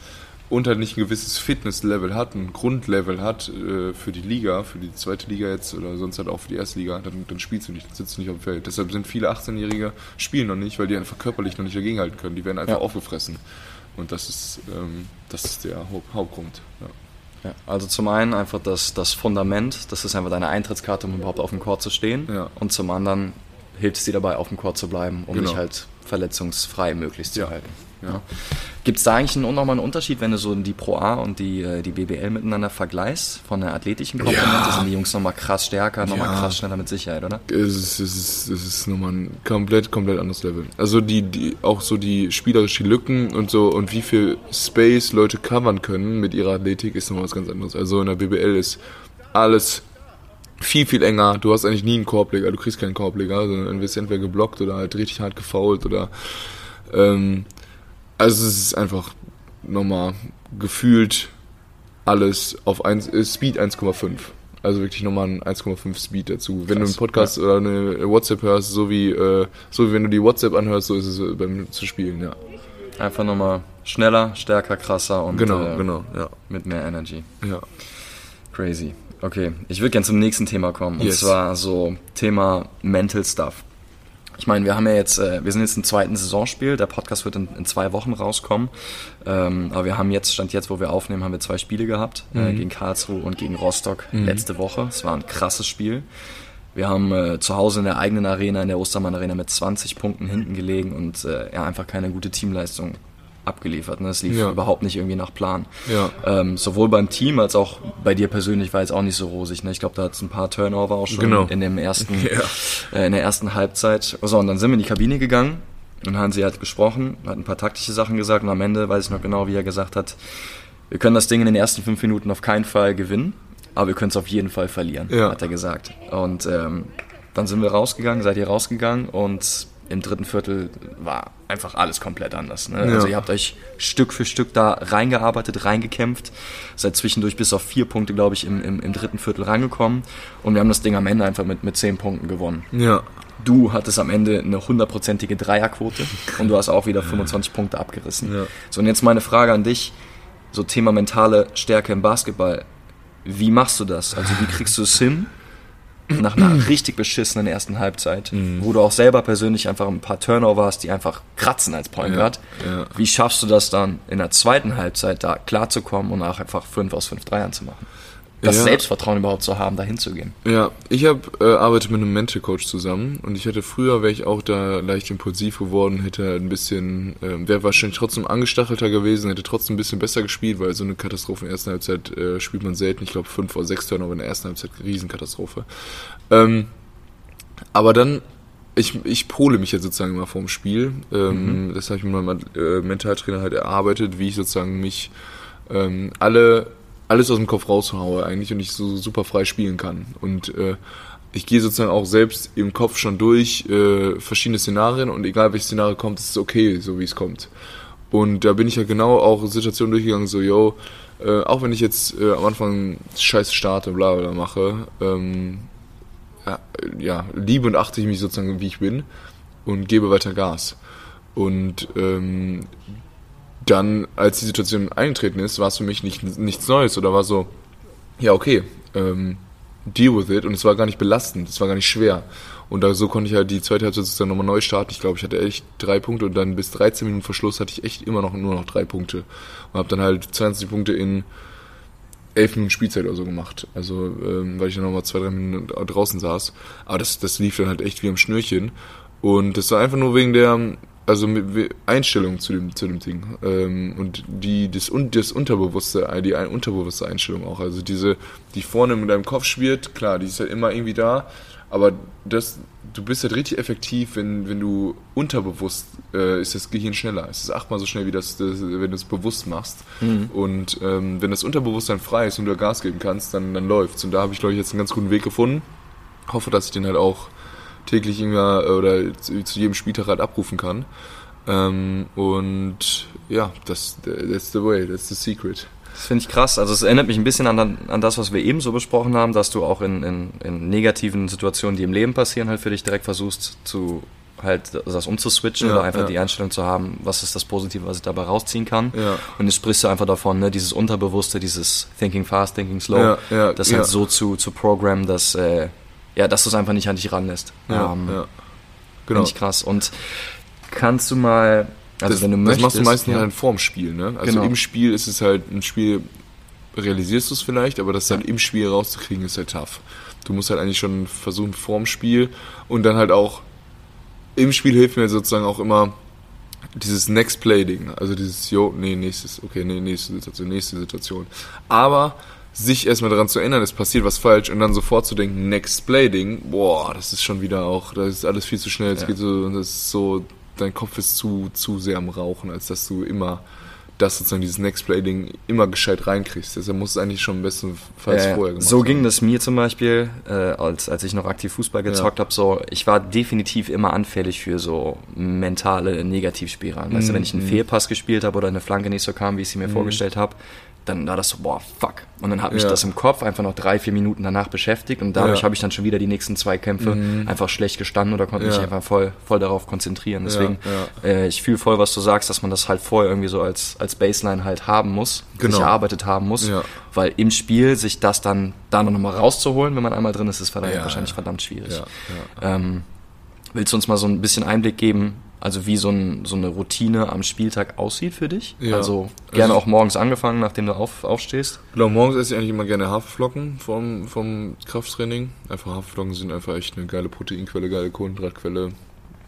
und halt nicht ein gewisses Fitnesslevel hat, ein Grundlevel hat äh, für die Liga, für die zweite Liga jetzt oder sonst halt auch für die erste Liga, dann, dann spielst du nicht, dann sitzt du nicht auf dem Feld. Deshalb sind viele 18-Jährige spielen noch nicht, weil die einfach körperlich noch nicht dagegenhalten können. Die werden einfach ja. aufgefressen. Und das ist, ähm, das ist der Haupt Hauptgrund. Ja. Ja, also zum einen einfach das, das Fundament, das ist einfach deine Eintrittskarte, um überhaupt auf dem Court zu stehen. Ja. Und zum anderen hilft es dir dabei, auf dem Court zu bleiben, um genau. dich halt verletzungsfrei möglichst ja. zu halten. Ja. Gibt es da eigentlich einen, nochmal einen Unterschied, wenn du so die Pro A und die, äh, die BBL miteinander vergleichst? Von der athletischen Komponente ja. sind die Jungs nochmal krass stärker, nochmal ja. krass schneller mit Sicherheit, oder? Es ist, es ist, es ist nochmal ein komplett, komplett anderes Level. Also die, die, auch so die spielerischen Lücken und so und wie viel Space Leute covern können mit ihrer Athletik ist nochmal was ganz anderes. Also in der BBL ist alles viel, viel enger. Du hast eigentlich nie einen Korbleger, du kriegst keinen Korbleger, sondern wirst entweder geblockt oder halt richtig hart gefault oder ähm, also es ist einfach nochmal gefühlt alles auf 1, äh, Speed 1,5. Also wirklich nochmal ein 1,5 Speed dazu. Krass, wenn du einen Podcast ja. oder eine WhatsApp hörst, so wie, äh, so wie wenn du die WhatsApp anhörst, so ist es beim zu spielen, ja. Einfach nochmal schneller, stärker, krasser und genau, äh, genau, ja. mit mehr Energy. Ja. Crazy. Okay, ich würde gerne zum nächsten Thema kommen. Yes. Und zwar so Thema Mental Stuff. Ich meine, wir haben ja jetzt, äh, wir sind jetzt im zweiten Saisonspiel. Der Podcast wird in, in zwei Wochen rauskommen. Ähm, aber wir haben jetzt, Stand jetzt, wo wir aufnehmen, haben wir zwei Spiele gehabt. Äh, mhm. Äh, gegen Karlsruhe und gegen Rostock mhm. letzte Woche. Es war ein krasses Spiel. Wir haben äh, zu Hause in der eigenen Arena, in der Ostermann Arena mit 20 Punkten hinten gelegen und äh, ja, einfach keine gute Teamleistung abgeliefert. Ne? Das lief ja. überhaupt nicht irgendwie nach Plan. Ja. Ähm, sowohl beim Team als auch bei dir persönlich war jetzt auch nicht so rosig. Ne? Ich glaube, da hat es ein paar Turnover auch schon genau. in dem ersten, ja. äh, in der ersten Halbzeit. So, und dann sind wir in die Kabine gegangen und Hansi hat gesprochen, hat ein paar taktische Sachen gesagt und am Ende weiß ich noch genau, wie er gesagt hat, wir können das Ding in den ersten fünf Minuten auf keinen Fall gewinnen, aber wir können es auf jeden Fall verlieren, hat er gesagt. Und ähm, dann sind wir rausgegangen, seid ihr rausgegangen und im dritten Viertel war einfach alles komplett anders. Ne? Ja. Also ihr habt euch Stück für Stück da reingearbeitet, reingekämpft, seid zwischendurch bis auf vier Punkte, glaube ich, im, im, im, dritten Viertel rangekommen und wir haben das Ding am Ende einfach mit, mit zehn Punkten gewonnen. Ja. Du hattest am Ende eine hundertprozentige Dreierquote und du hast auch wieder 25 Punkte abgerissen. Ja. So, und jetzt meine Frage an dich, so Thema mentale Stärke im Basketball. Wie machst du das? Also wie kriegst du es hin, nach einer richtig beschissenen ersten Halbzeit, mhm. wo du auch selber persönlich einfach ein paar Turnover hast, die einfach kratzen als Point Guard. Ja, ja. Wie schaffst du das dann in der zweiten Halbzeit da klarzukommen und auch einfach 5 aus 5 Dreiern zu machen? Das ja. Selbstvertrauen überhaupt zu haben, dahin zu gehen. Ja, ich habe äh, arbeite mit einem Mental Coach zusammen und ich hätte früher, wäre ich auch da leicht impulsiv geworden, hätte ein bisschen, äh, wäre wahrscheinlich trotzdem angestachelter gewesen, hätte trotzdem ein bisschen besser gespielt, weil so eine Katastrophe in der ersten Halbzeit äh, spielt man selten. Ich glaube fünf oder sechs Turnover in der ersten Halbzeit, Riesenkatastrophe. Ähm, aber dann ich, ich pole mich jetzt sozusagen immer vorm Spiel. Ähm, mhm. Das habe ich mit meinem äh, Mentaltrainer halt erarbeitet, wie ich sozusagen mich ähm, alle alles aus dem Kopf raushaue eigentlich und ich so super frei spielen kann. Und äh, ich gehe sozusagen auch selbst im Kopf schon durch äh, verschiedene Szenarien und egal welches Szenario kommt, ist es okay, so wie es kommt. Und da bin ich ja genau auch Situationen durchgegangen, so, yo, äh, auch wenn ich jetzt äh, am Anfang scheiße starte, bla bla mache, ähm, ja, ja, liebe und achte ich mich sozusagen, wie ich bin und gebe weiter Gas. Und ähm, dann, als die Situation eingetreten ist, war es für mich nicht, nichts Neues oder war so, ja, okay, ähm, deal with it und es war gar nicht belastend, es war gar nicht schwer. Und da, so konnte ich halt die zweite Halbzeit sozusagen nochmal neu starten. Ich glaube, ich hatte echt drei Punkte und dann bis 13 Minuten Verschluss hatte ich echt immer noch nur noch drei Punkte. Und habe dann halt 20 Punkte in 11 Minuten Spielzeit oder so gemacht. Also, ähm, weil ich dann nochmal zwei, drei Minuten draußen saß. Aber das, das lief dann halt echt wie am Schnürchen. Und das war einfach nur wegen der, also mit Einstellung zu dem, zu dem Ding. Ähm, und die, das, das Unterbewusste, die unterbewusste Einstellung auch. Also diese, die vorne in deinem Kopf schwirrt, klar, die ist halt immer irgendwie da, aber das, du bist halt richtig effektiv, wenn, wenn du unterbewusst äh, ist das Gehirn schneller. Es ist achtmal so schnell, wie das, das wenn du es bewusst machst. Mhm. Und ähm, wenn das Unterbewusstsein frei ist und du Gas geben kannst, dann, dann läuft's. Und da habe ich, glaube ich, jetzt einen ganz guten Weg gefunden. Hoffe, dass ich den halt auch täglich immer oder zu, zu jedem Spieltag halt abrufen kann. Ähm, und ja, das that's the way, that's the secret. Das finde ich krass. Also es erinnert mich ein bisschen an, an das, was wir eben so besprochen haben, dass du auch in, in, in negativen Situationen, die im Leben passieren, halt für dich direkt versuchst zu halt das umzuswitchen ja, oder einfach ja. die Einstellung zu haben, was ist das Positive, was ich dabei rausziehen kann. Ja. Und jetzt sprichst du einfach davon, ne, dieses Unterbewusste, dieses Thinking fast, thinking slow, das halt so zu, zu programmen, dass äh, ja, dass du es einfach nicht an dich ranlässt. Ja, ähm, ja. Genau. Finde ich krass. Und kannst du mal, also das, wenn du möchtest. Das machst du meistens ja. halt vorm Spiel, ne? Also genau. im Spiel ist es halt ein Spiel, realisierst du es vielleicht, aber das dann im Spiel rauszukriegen, ist halt tough. Du musst halt eigentlich schon versuchen vorm Spiel und dann halt auch im Spiel hilft mir sozusagen auch immer dieses Next Play Ding, also dieses Jo, nee, nächstes, okay, nee, nächste Situation, nächste Situation. Aber sich erstmal daran zu erinnern, es passiert was falsch und dann sofort zu denken, Next Play-Ding, boah, das ist schon wieder auch, das ist alles viel zu schnell, es ja. geht so, das ist so, dein Kopf ist zu, zu sehr am Rauchen, als dass du immer das sozusagen dieses Next Play-Ding immer gescheit reinkriegst. Deshalb muss es eigentlich schon am besten Falls äh, vorher gemacht So haben. ging das mir zum Beispiel, äh, als, als ich noch aktiv Fußball gezockt ja. habe. So, ich war definitiv immer anfällig für so mentale Negativspiralen. Weißt du, wenn ich einen mhm. Fehlpass gespielt habe oder eine Flanke nicht so kam, wie ich sie mir mhm. vorgestellt habe, dann war das so, boah, fuck. Und dann hat mich ja. das im Kopf einfach noch drei, vier Minuten danach beschäftigt und dadurch ja. habe ich dann schon wieder die nächsten zwei Kämpfe mhm. einfach schlecht gestanden oder konnte ja. mich einfach voll, voll darauf konzentrieren. Deswegen, äh, ich fühle voll, was du sagst, dass man das halt vorher irgendwie so als, als Baseline halt haben muss, genau. sich erarbeitet haben muss, weil im Spiel sich das dann da noch mal rauszuholen, wenn man einmal drin ist, ist wahrscheinlich verdammt schwierig. Ähm, willst du uns mal so ein bisschen Einblick geben, also wie so, ein, so eine Routine am Spieltag aussieht für dich? Ja. Also gerne also auch morgens angefangen, nachdem du auf, aufstehst? Genau, morgens esse ich eigentlich immer gerne Haferflocken vom, vom Krafttraining. Einfach Haferflocken sind einfach echt eine geile Proteinquelle, geile Kohlenhydratquelle.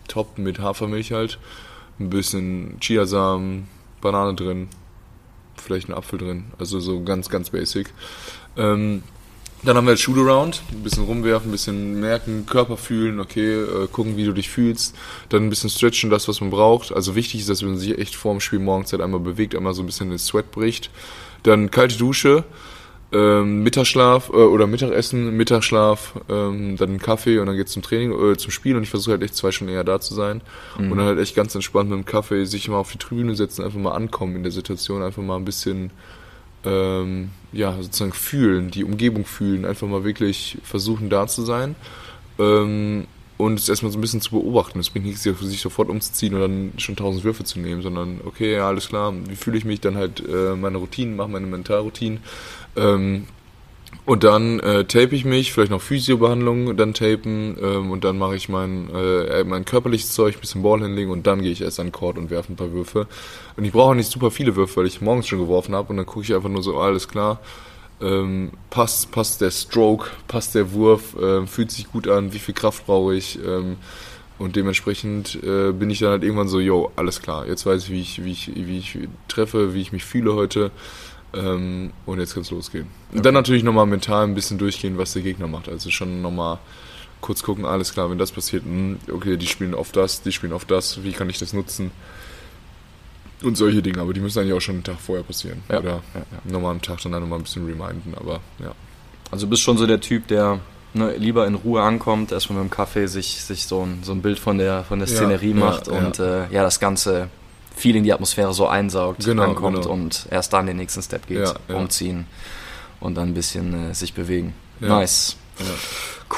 Top mit Hafermilch halt. Ein bisschen Chiasamen, Banane drin, vielleicht ein Apfel drin. Also so ganz, ganz basic. Ähm, dann haben wir halt Shoot-Around, ein bisschen rumwerfen, ein bisschen merken, Körper fühlen, okay, äh, gucken, wie du dich fühlst, dann ein bisschen stretchen, das, was man braucht. Also wichtig ist, dass man sich echt vorm Spiel morgens halt einmal bewegt, einmal so ein bisschen den Sweat bricht. Dann kalte Dusche, ähm, Mittagsschlaf äh, oder Mittagessen, Mittagsschlaf, ähm, dann einen Kaffee und dann geht's zum Training, äh, zum Spiel und ich versuche halt echt zwei Stunden eher da zu sein mhm. und dann halt echt ganz entspannt mit dem Kaffee sich mal auf die Tribüne setzen, einfach mal ankommen in der Situation, einfach mal ein bisschen ähm, ja, sozusagen fühlen, die Umgebung fühlen, einfach mal wirklich versuchen da zu sein. Ähm, und es erstmal so ein bisschen zu beobachten. Es bringt nichts, sich sofort umzuziehen und dann schon tausend Würfe zu nehmen, sondern okay, ja, alles klar, wie fühle ich mich, dann halt äh, meine Routinen, mache meine Mentalroutinen. Ähm, Und dann äh, tape ich mich, vielleicht noch Physiobehandlung, dann tapen ähm, und dann mache ich mein, äh, mein körperliches Zeug, bisschen Ballhandling und dann gehe ich erst an den Court und werfe ein paar Würfe. Und ich brauche nicht super viele Würfe, weil ich morgens schon geworfen habe und dann gucke ich einfach nur so, alles klar, ähm, passt, passt der Stroke, passt der Wurf, äh, fühlt sich gut an, wie viel Kraft brauche ich ähm, und dementsprechend äh, bin ich dann halt irgendwann so, yo, alles klar, jetzt weiß ich, wie ich, wie ich, wie ich treffe, wie ich mich fühle heute ähm, und jetzt kann es losgehen. Okay. Und dann natürlich nochmal mental ein bisschen durchgehen, was der Gegner macht. Also schon nochmal kurz gucken, alles klar, wenn das passiert, mh, hm, okay, die spielen auf das, die spielen auf das, wie kann ich das nutzen? Und solche Dinge, aber die müssen eigentlich auch schon einen Tag vorher passieren. Ja. Oder ja, ja. nochmal am Tag dann nochmal ein bisschen reminden, aber ja. Also du bist schon so der Typ, der ne, lieber in Ruhe ankommt, erstmal mit dem Kaffee sich, sich so, ein, so ein Bild von der, von der Szenerie macht und äh, ja, das Ganze Feeling, die Atmosphäre so einsaugt, genau, ankommt genau. und erst dann den nächsten Step geht, ja, ja. umziehen und dann ein bisschen äh, sich bewegen. Ja. Nice.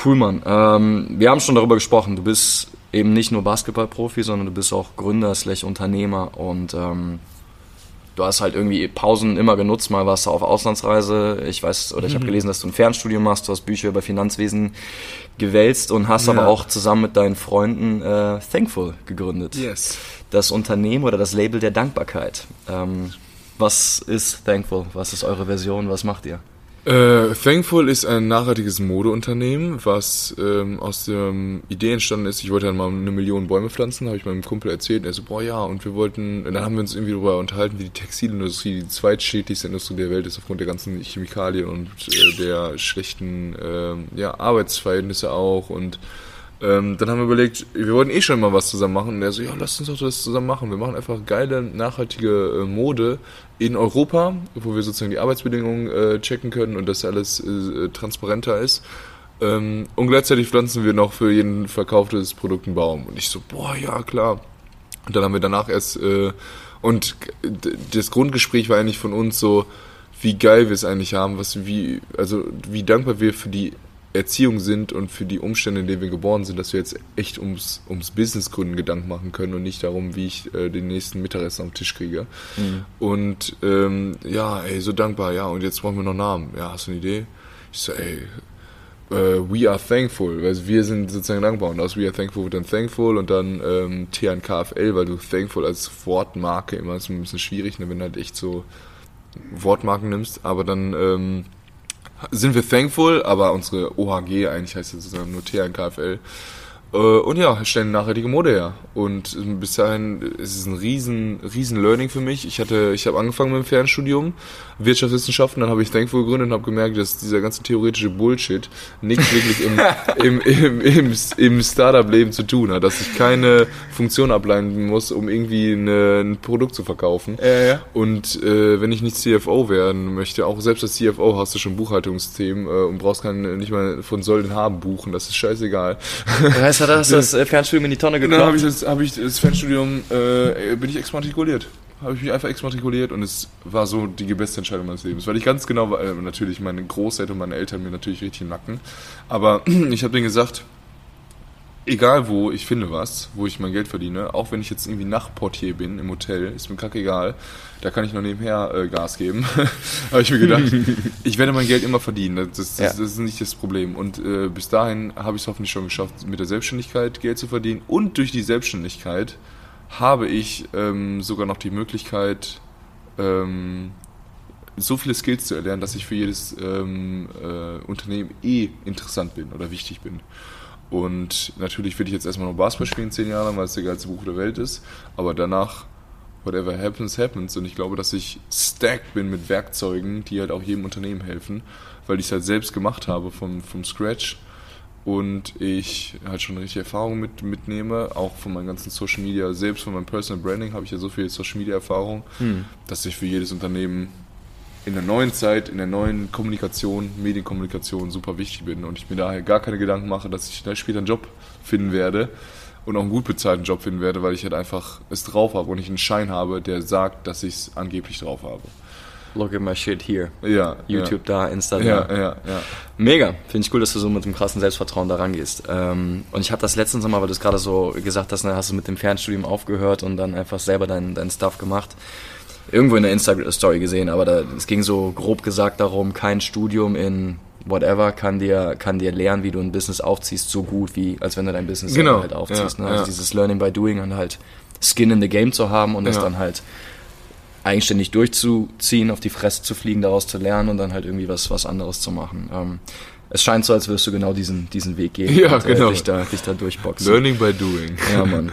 Cool, Mann. Ähm, wir haben schon darüber gesprochen, du bist eben nicht nur Basketballprofi, sondern du bist auch Gründer, slash Unternehmer und ähm, du hast halt irgendwie Pausen immer genutzt, mal warst du auf Auslandsreise, ich weiß, oder ich mhm. habe gelesen, dass du ein Fernstudium machst, du hast Bücher über Finanzwesen gewälzt und hast aber auch zusammen mit deinen Freunden äh, Thankful gegründet. Yes das Unternehmen oder das Label der Dankbarkeit. Ähm, was ist Thankful? Was ist eure Version? Was macht ihr? Äh, Thankful ist ein nachhaltiges Modeunternehmen, was ähm, aus der Idee entstanden ist. Ich wollte dann mal eine Million Bäume pflanzen, habe ich meinem Kumpel erzählt. Er so, boah ja, und wir wollten, dann haben wir uns irgendwie darüber unterhalten, wie die Textilindustrie die zweitschädlichste Industrie der Welt ist aufgrund der ganzen Chemikalien und äh, der schlechten äh, ja, Arbeitsverhältnisse auch und ähm, dann haben wir überlegt, wir wollten eh schon mal was zusammen machen. Und er so, ja, lass uns doch das zusammen machen. Wir machen einfach geile, nachhaltige äh, Mode in Europa, wo wir sozusagen die Arbeitsbedingungen äh, checken können und dass alles äh, transparenter ist. Ähm, und gleichzeitig pflanzen wir noch für jeden verkauftes Produkt einen Baum. Und ich so, boah, ja, klar. Und dann haben wir danach erst, äh, und das Grundgespräch war eigentlich von uns so, wie geil wir es eigentlich haben, was wie, also wie dankbar wir für die Erziehung sind und für die Umstände, in denen wir geboren sind, dass wir jetzt echt ums, ums Businessgründen Gedanken machen können und nicht darum, wie ich äh, den nächsten Mittagessen am Tisch kriege. Mhm. Und ähm, ja, ey, so dankbar, ja, und jetzt brauchen wir noch Namen. Ja, hast du eine Idee? Ich so, ey, Uh, we are thankful, also wir sind sozusagen dankbar und aus we are thankful wird dann thankful und dann ähm, TNKFL, weil du thankful als Wortmarke immer ist ein bisschen schwierig, ne, wenn du halt echt so Wortmarken nimmst, aber dann ähm, sind wir thankful, aber unsere OHG, eigentlich heißt es sozusagen nur TNKFL, und ja, stellen nachhaltige Mode her. Und bis dahin ist es ein riesen, riesen Learning für mich. Ich hatte, ich habe angefangen mit dem Fernstudium, Wirtschaftswissenschaften, dann habe ich Thankful gegründet und habe gemerkt, dass dieser ganze theoretische Bullshit nichts wirklich im, im, im, im, im Startup-Leben zu tun hat. Dass ich keine Funktion ableiten muss, um irgendwie eine, ein Produkt zu verkaufen. Ja, ja. Und äh, wenn ich nicht CFO werden möchte, auch selbst als CFO hast du schon Buchhaltungsthemen äh, und brauchst keinen, nicht mal von soll den haben buchen, das ist scheißegal. Das heißt, hast du das äh, Fernstudium in die Tonne gekloppt? Dann habe ich, das, hab ich das Fernstudium, äh, bin ich exmatrikuliert. Habe ich mich einfach exmatrikuliert und es war so die beste Entscheidung meines Lebens. Weil ich ganz genau, äh, natürlich meine Großeltern und meine Eltern mir natürlich richtig Nacken. Aber ich habe denen gesagt, egal wo, ich finde was, wo ich mein Geld verdiene. Auch wenn ich jetzt irgendwie Nachtportier bin im Hotel, ist mir kackegal. Da kann ich noch nebenher äh, Gas geben. habe ich mir gedacht, ich werde mein Geld immer verdienen. Das, das, ja. das ist nicht das Problem. Und äh, bis dahin habe ich es hoffentlich schon geschafft, mit der Selbstständigkeit Geld zu verdienen. Und durch die Selbstständigkeit habe ich ähm, sogar noch die Möglichkeit, ähm, so viele Skills zu erlernen, dass ich für jedes ähm, äh, Unternehmen eh interessant bin oder wichtig bin. Und natürlich will ich jetzt erstmal noch Basketball spielen, zehn Jahre lang, weil es der geilste Buch der Welt ist. Aber danach, whatever happens, happens. Und ich glaube, dass ich stacked bin mit Werkzeugen, die halt auch jedem Unternehmen helfen, weil ich es halt selbst gemacht habe vom, vom Scratch. Und ich halt schon richtig Erfahrung mit, mitnehme, auch von meinen ganzen Social Media, selbst von meinem Personal Branding habe ich ja so viel Social Media Erfahrung, hm. dass ich für jedes Unternehmen in der neuen Zeit, in der neuen Kommunikation, Medienkommunikation super wichtig bin und ich mir daher gar keine Gedanken mache, dass ich später einen Job finden werde und auch einen gut bezahlten Job finden werde, weil ich halt einfach es drauf habe und ich einen Schein habe, der sagt, dass ich es angeblich drauf habe. Look at my shit here. Ja. YouTube ja. da, Insta da. Ja, ja, ja. Mega. Finde ich cool, dass du so mit dem krassen Selbstvertrauen da rangehst. Ähm, und ich habe das letztens mal, weil du es gerade so gesagt hast, ne, hast du mit dem Fernstudium aufgehört und dann einfach selber deinen dein Stuff gemacht irgendwo in der Instagram-Story gesehen, aber da, es ging so grob gesagt darum, kein Studium in whatever kann dir, kann dir lernen, wie du ein Business aufziehst, so gut wie, als wenn du dein Business genau. halt aufziehst. Ja, ne? Also ja. dieses Learning by Doing und halt Skin in the Game zu haben und das Ja. dann halt eigenständig durchzuziehen, auf die Fresse zu fliegen, daraus zu lernen und dann halt irgendwie was, was anderes zu machen. Ähm, es scheint so, als würdest du genau diesen, diesen Weg gehen Ja, und äh, genau. dich, da, dich da durchboxen. Learning by doing. Ja, Mann.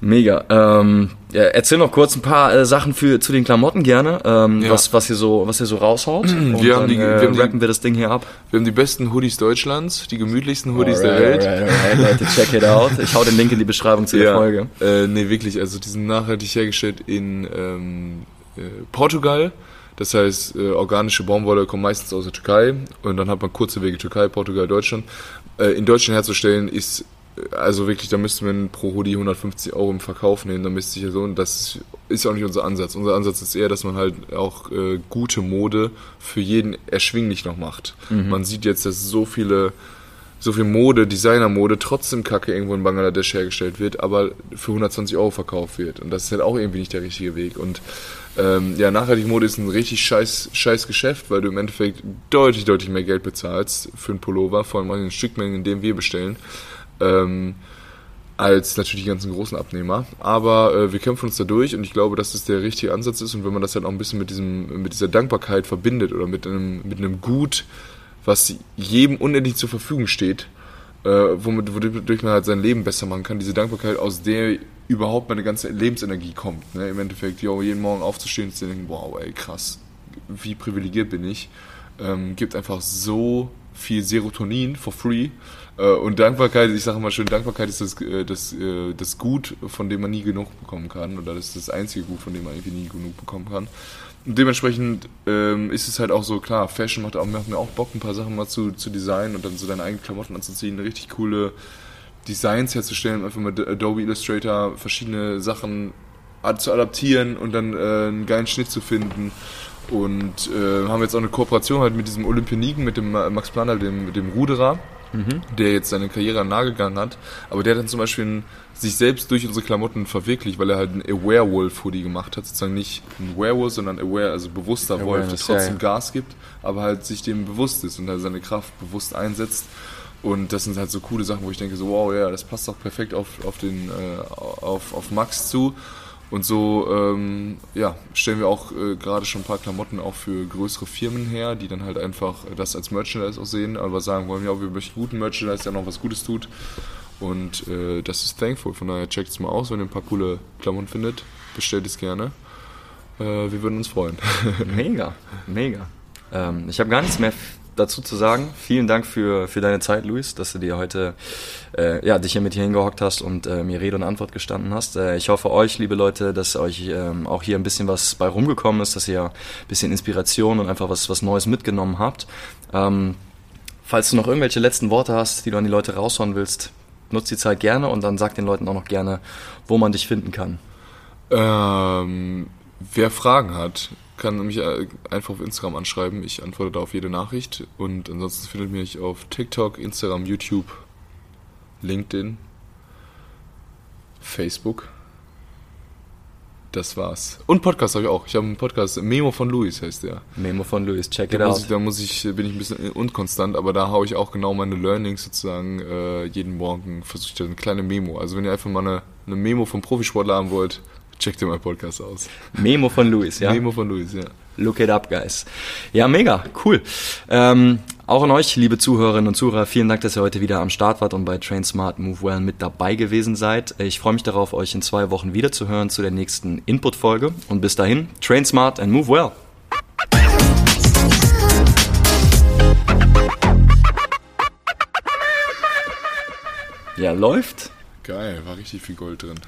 Mega. Ähm, ja, erzähl noch kurz ein paar äh, Sachen für, zu den Klamotten gerne, ähm, Ja. was, was ihr so, was ihr so raushaut. Und Wir haben dann, die- äh, wir haben die- rappen wir das Ding hier ab. Wir haben die besten Hoodies Deutschlands, die gemütlichsten Hoodies der Alright, Welt. alright, alright, Leute, check it out. Ich hau den Link in die Beschreibung zu der Folge. Äh, nee, wirklich. Also die sind nachhaltig hergestellt in ähm, äh, Portugal. Das heißt, äh, organische Baumwolle kommt meistens aus der Türkei und dann hat man kurze Wege Türkei, Portugal, Deutschland. Äh, in Deutschland herzustellen ist äh, also wirklich, da müsste man pro Hoodie 150 Euro im Verkauf nehmen, da müsste sich ja so, und das ist auch nicht unser Ansatz. Unser Ansatz ist eher, dass man halt auch äh, gute Mode für jeden erschwinglich noch macht. Man sieht jetzt, dass so viele so viel Mode, Designermode, trotzdem Kacke irgendwo in Bangladesch hergestellt wird, aber für 120 Euro verkauft wird. Und das ist halt auch irgendwie nicht der richtige Weg. Und ähm, ja, nachhaltige Mode ist ein richtig scheiß, scheiß Geschäft, weil du im Endeffekt deutlich, deutlich mehr Geld bezahlst für einen Pullover, vor allem an den Stückmengen, in denen wir bestellen, ähm, als natürlich die ganzen großen Abnehmer. Aber äh, wir kämpfen uns da durch und ich glaube, dass das der richtige Ansatz ist. Und wenn man das dann auch ein bisschen mit diesem, mit dieser Dankbarkeit verbindet oder mit einem, mit einem Gut, was jedem unendlich zur Verfügung steht, äh, womit, wodurch man halt sein Leben besser machen kann. Diese Dankbarkeit, aus der überhaupt meine ganze Lebensenergie kommt. Ne? Im Endeffekt, yo, jeden Morgen aufzustehen und zu denken, wow, ey, krass, wie privilegiert bin ich. Ähm, gibt einfach so viel Serotonin for free. Äh, und Dankbarkeit, ich sage mal schön, Dankbarkeit ist das, äh, das, äh, das Gut, von dem man nie genug bekommen kann. Oder das ist das einzige Gut, von dem man irgendwie nie genug bekommen kann. Und dementsprechend ähm, ist es halt auch so, klar, Fashion macht, auch, macht mir auch Bock, ein paar Sachen mal zu, zu designen und dann so deine eigenen Klamotten anzuziehen, richtig coole Designs herzustellen, einfach mit Adobe Illustrator verschiedene Sachen zu adaptieren und dann äh, einen geilen Schnitt zu finden. Und äh, haben jetzt auch eine Kooperation halt mit diesem Olympioniken, mit dem Ma- Max Planer, dem, mit dem Ruderer, der jetzt seine Karriere an den Nagel gegangen hat. Aber der hat dann zum Beispiel ein, sich selbst durch unsere Klamotten verwirklicht, weil er halt ein Aware-Wolf-Hoodie gemacht hat. Sozusagen nicht ein Werewolf, sondern Aware, also bewusster Wolf, der trotzdem ja. Gas gibt, aber halt sich dem bewusst ist und halt seine Kraft bewusst einsetzt. Und das sind halt so coole Sachen, wo ich denke so, wow, ja, das passt doch perfekt auf, auf, den, äh, auf, auf Max zu. Und so ähm, ja, stellen wir auch äh, gerade schon ein paar Klamotten auch für größere Firmen her, die dann halt einfach das als Merchandise auch sehen, aber sagen wollen, ja, wir möchten guten Merchandise, der noch was Gutes tut. Und äh, das ist thankful. Von daher checkt es mal aus, wenn ihr ein paar coole Klamotten findet. Bestellt es gerne. Äh, wir würden uns freuen. Mega, mega. Ähm, ich habe gar nichts mehr dazu zu sagen. Vielen Dank für, für deine Zeit, Luis, dass du dir heute äh, ja, dich hier mit hier hingehockt hast und äh, mir Rede und Antwort gestanden hast. Äh, ich hoffe euch, liebe Leute, dass euch ähm, auch hier ein bisschen was bei rumgekommen ist, dass ihr ein bisschen Inspiration und einfach was, was Neues mitgenommen habt. Ähm, falls du noch irgendwelche letzten Worte hast, die du an die Leute raushauen willst, nutz die Zeit gerne und dann sag den Leuten auch noch gerne, wo man dich finden kann. Ähm, wer Fragen hat, kann mich äh, einfach auf Instagram anschreiben. Ich antworte da auf jede Nachricht. Und ansonsten findet mich auf TikTok, Instagram, YouTube, LinkedIn, Facebook. Das war's. Und Podcast habe ich auch. Ich habe einen Podcast, Memo von Luis heißt der. Memo von Luis, check it Da out. ich, da muss ich, bin ich ein bisschen unkonstant, aber da haue ich auch genau meine Learnings sozusagen äh, jeden Morgen, versuche ich eine kleine Memo. Also wenn ihr einfach mal eine, eine Memo vom Profisportler haben wollt, checkt ihr meinen Podcast aus. Memo von Luis, ja? Memo von Luis, ja. Look it up, guys. Ja, mega, cool. Ähm, auch an euch, liebe Zuhörerinnen und Zuhörer, vielen Dank, dass ihr heute wieder am Start wart und bei Train Smart Move Well mit dabei gewesen seid. Ich freue mich darauf, euch in zwei Wochen wiederzuhören zu der nächsten Input-Folge. Und bis dahin, Train Smart and Move Well. Ja, läuft. Geil, war richtig viel Gold drin.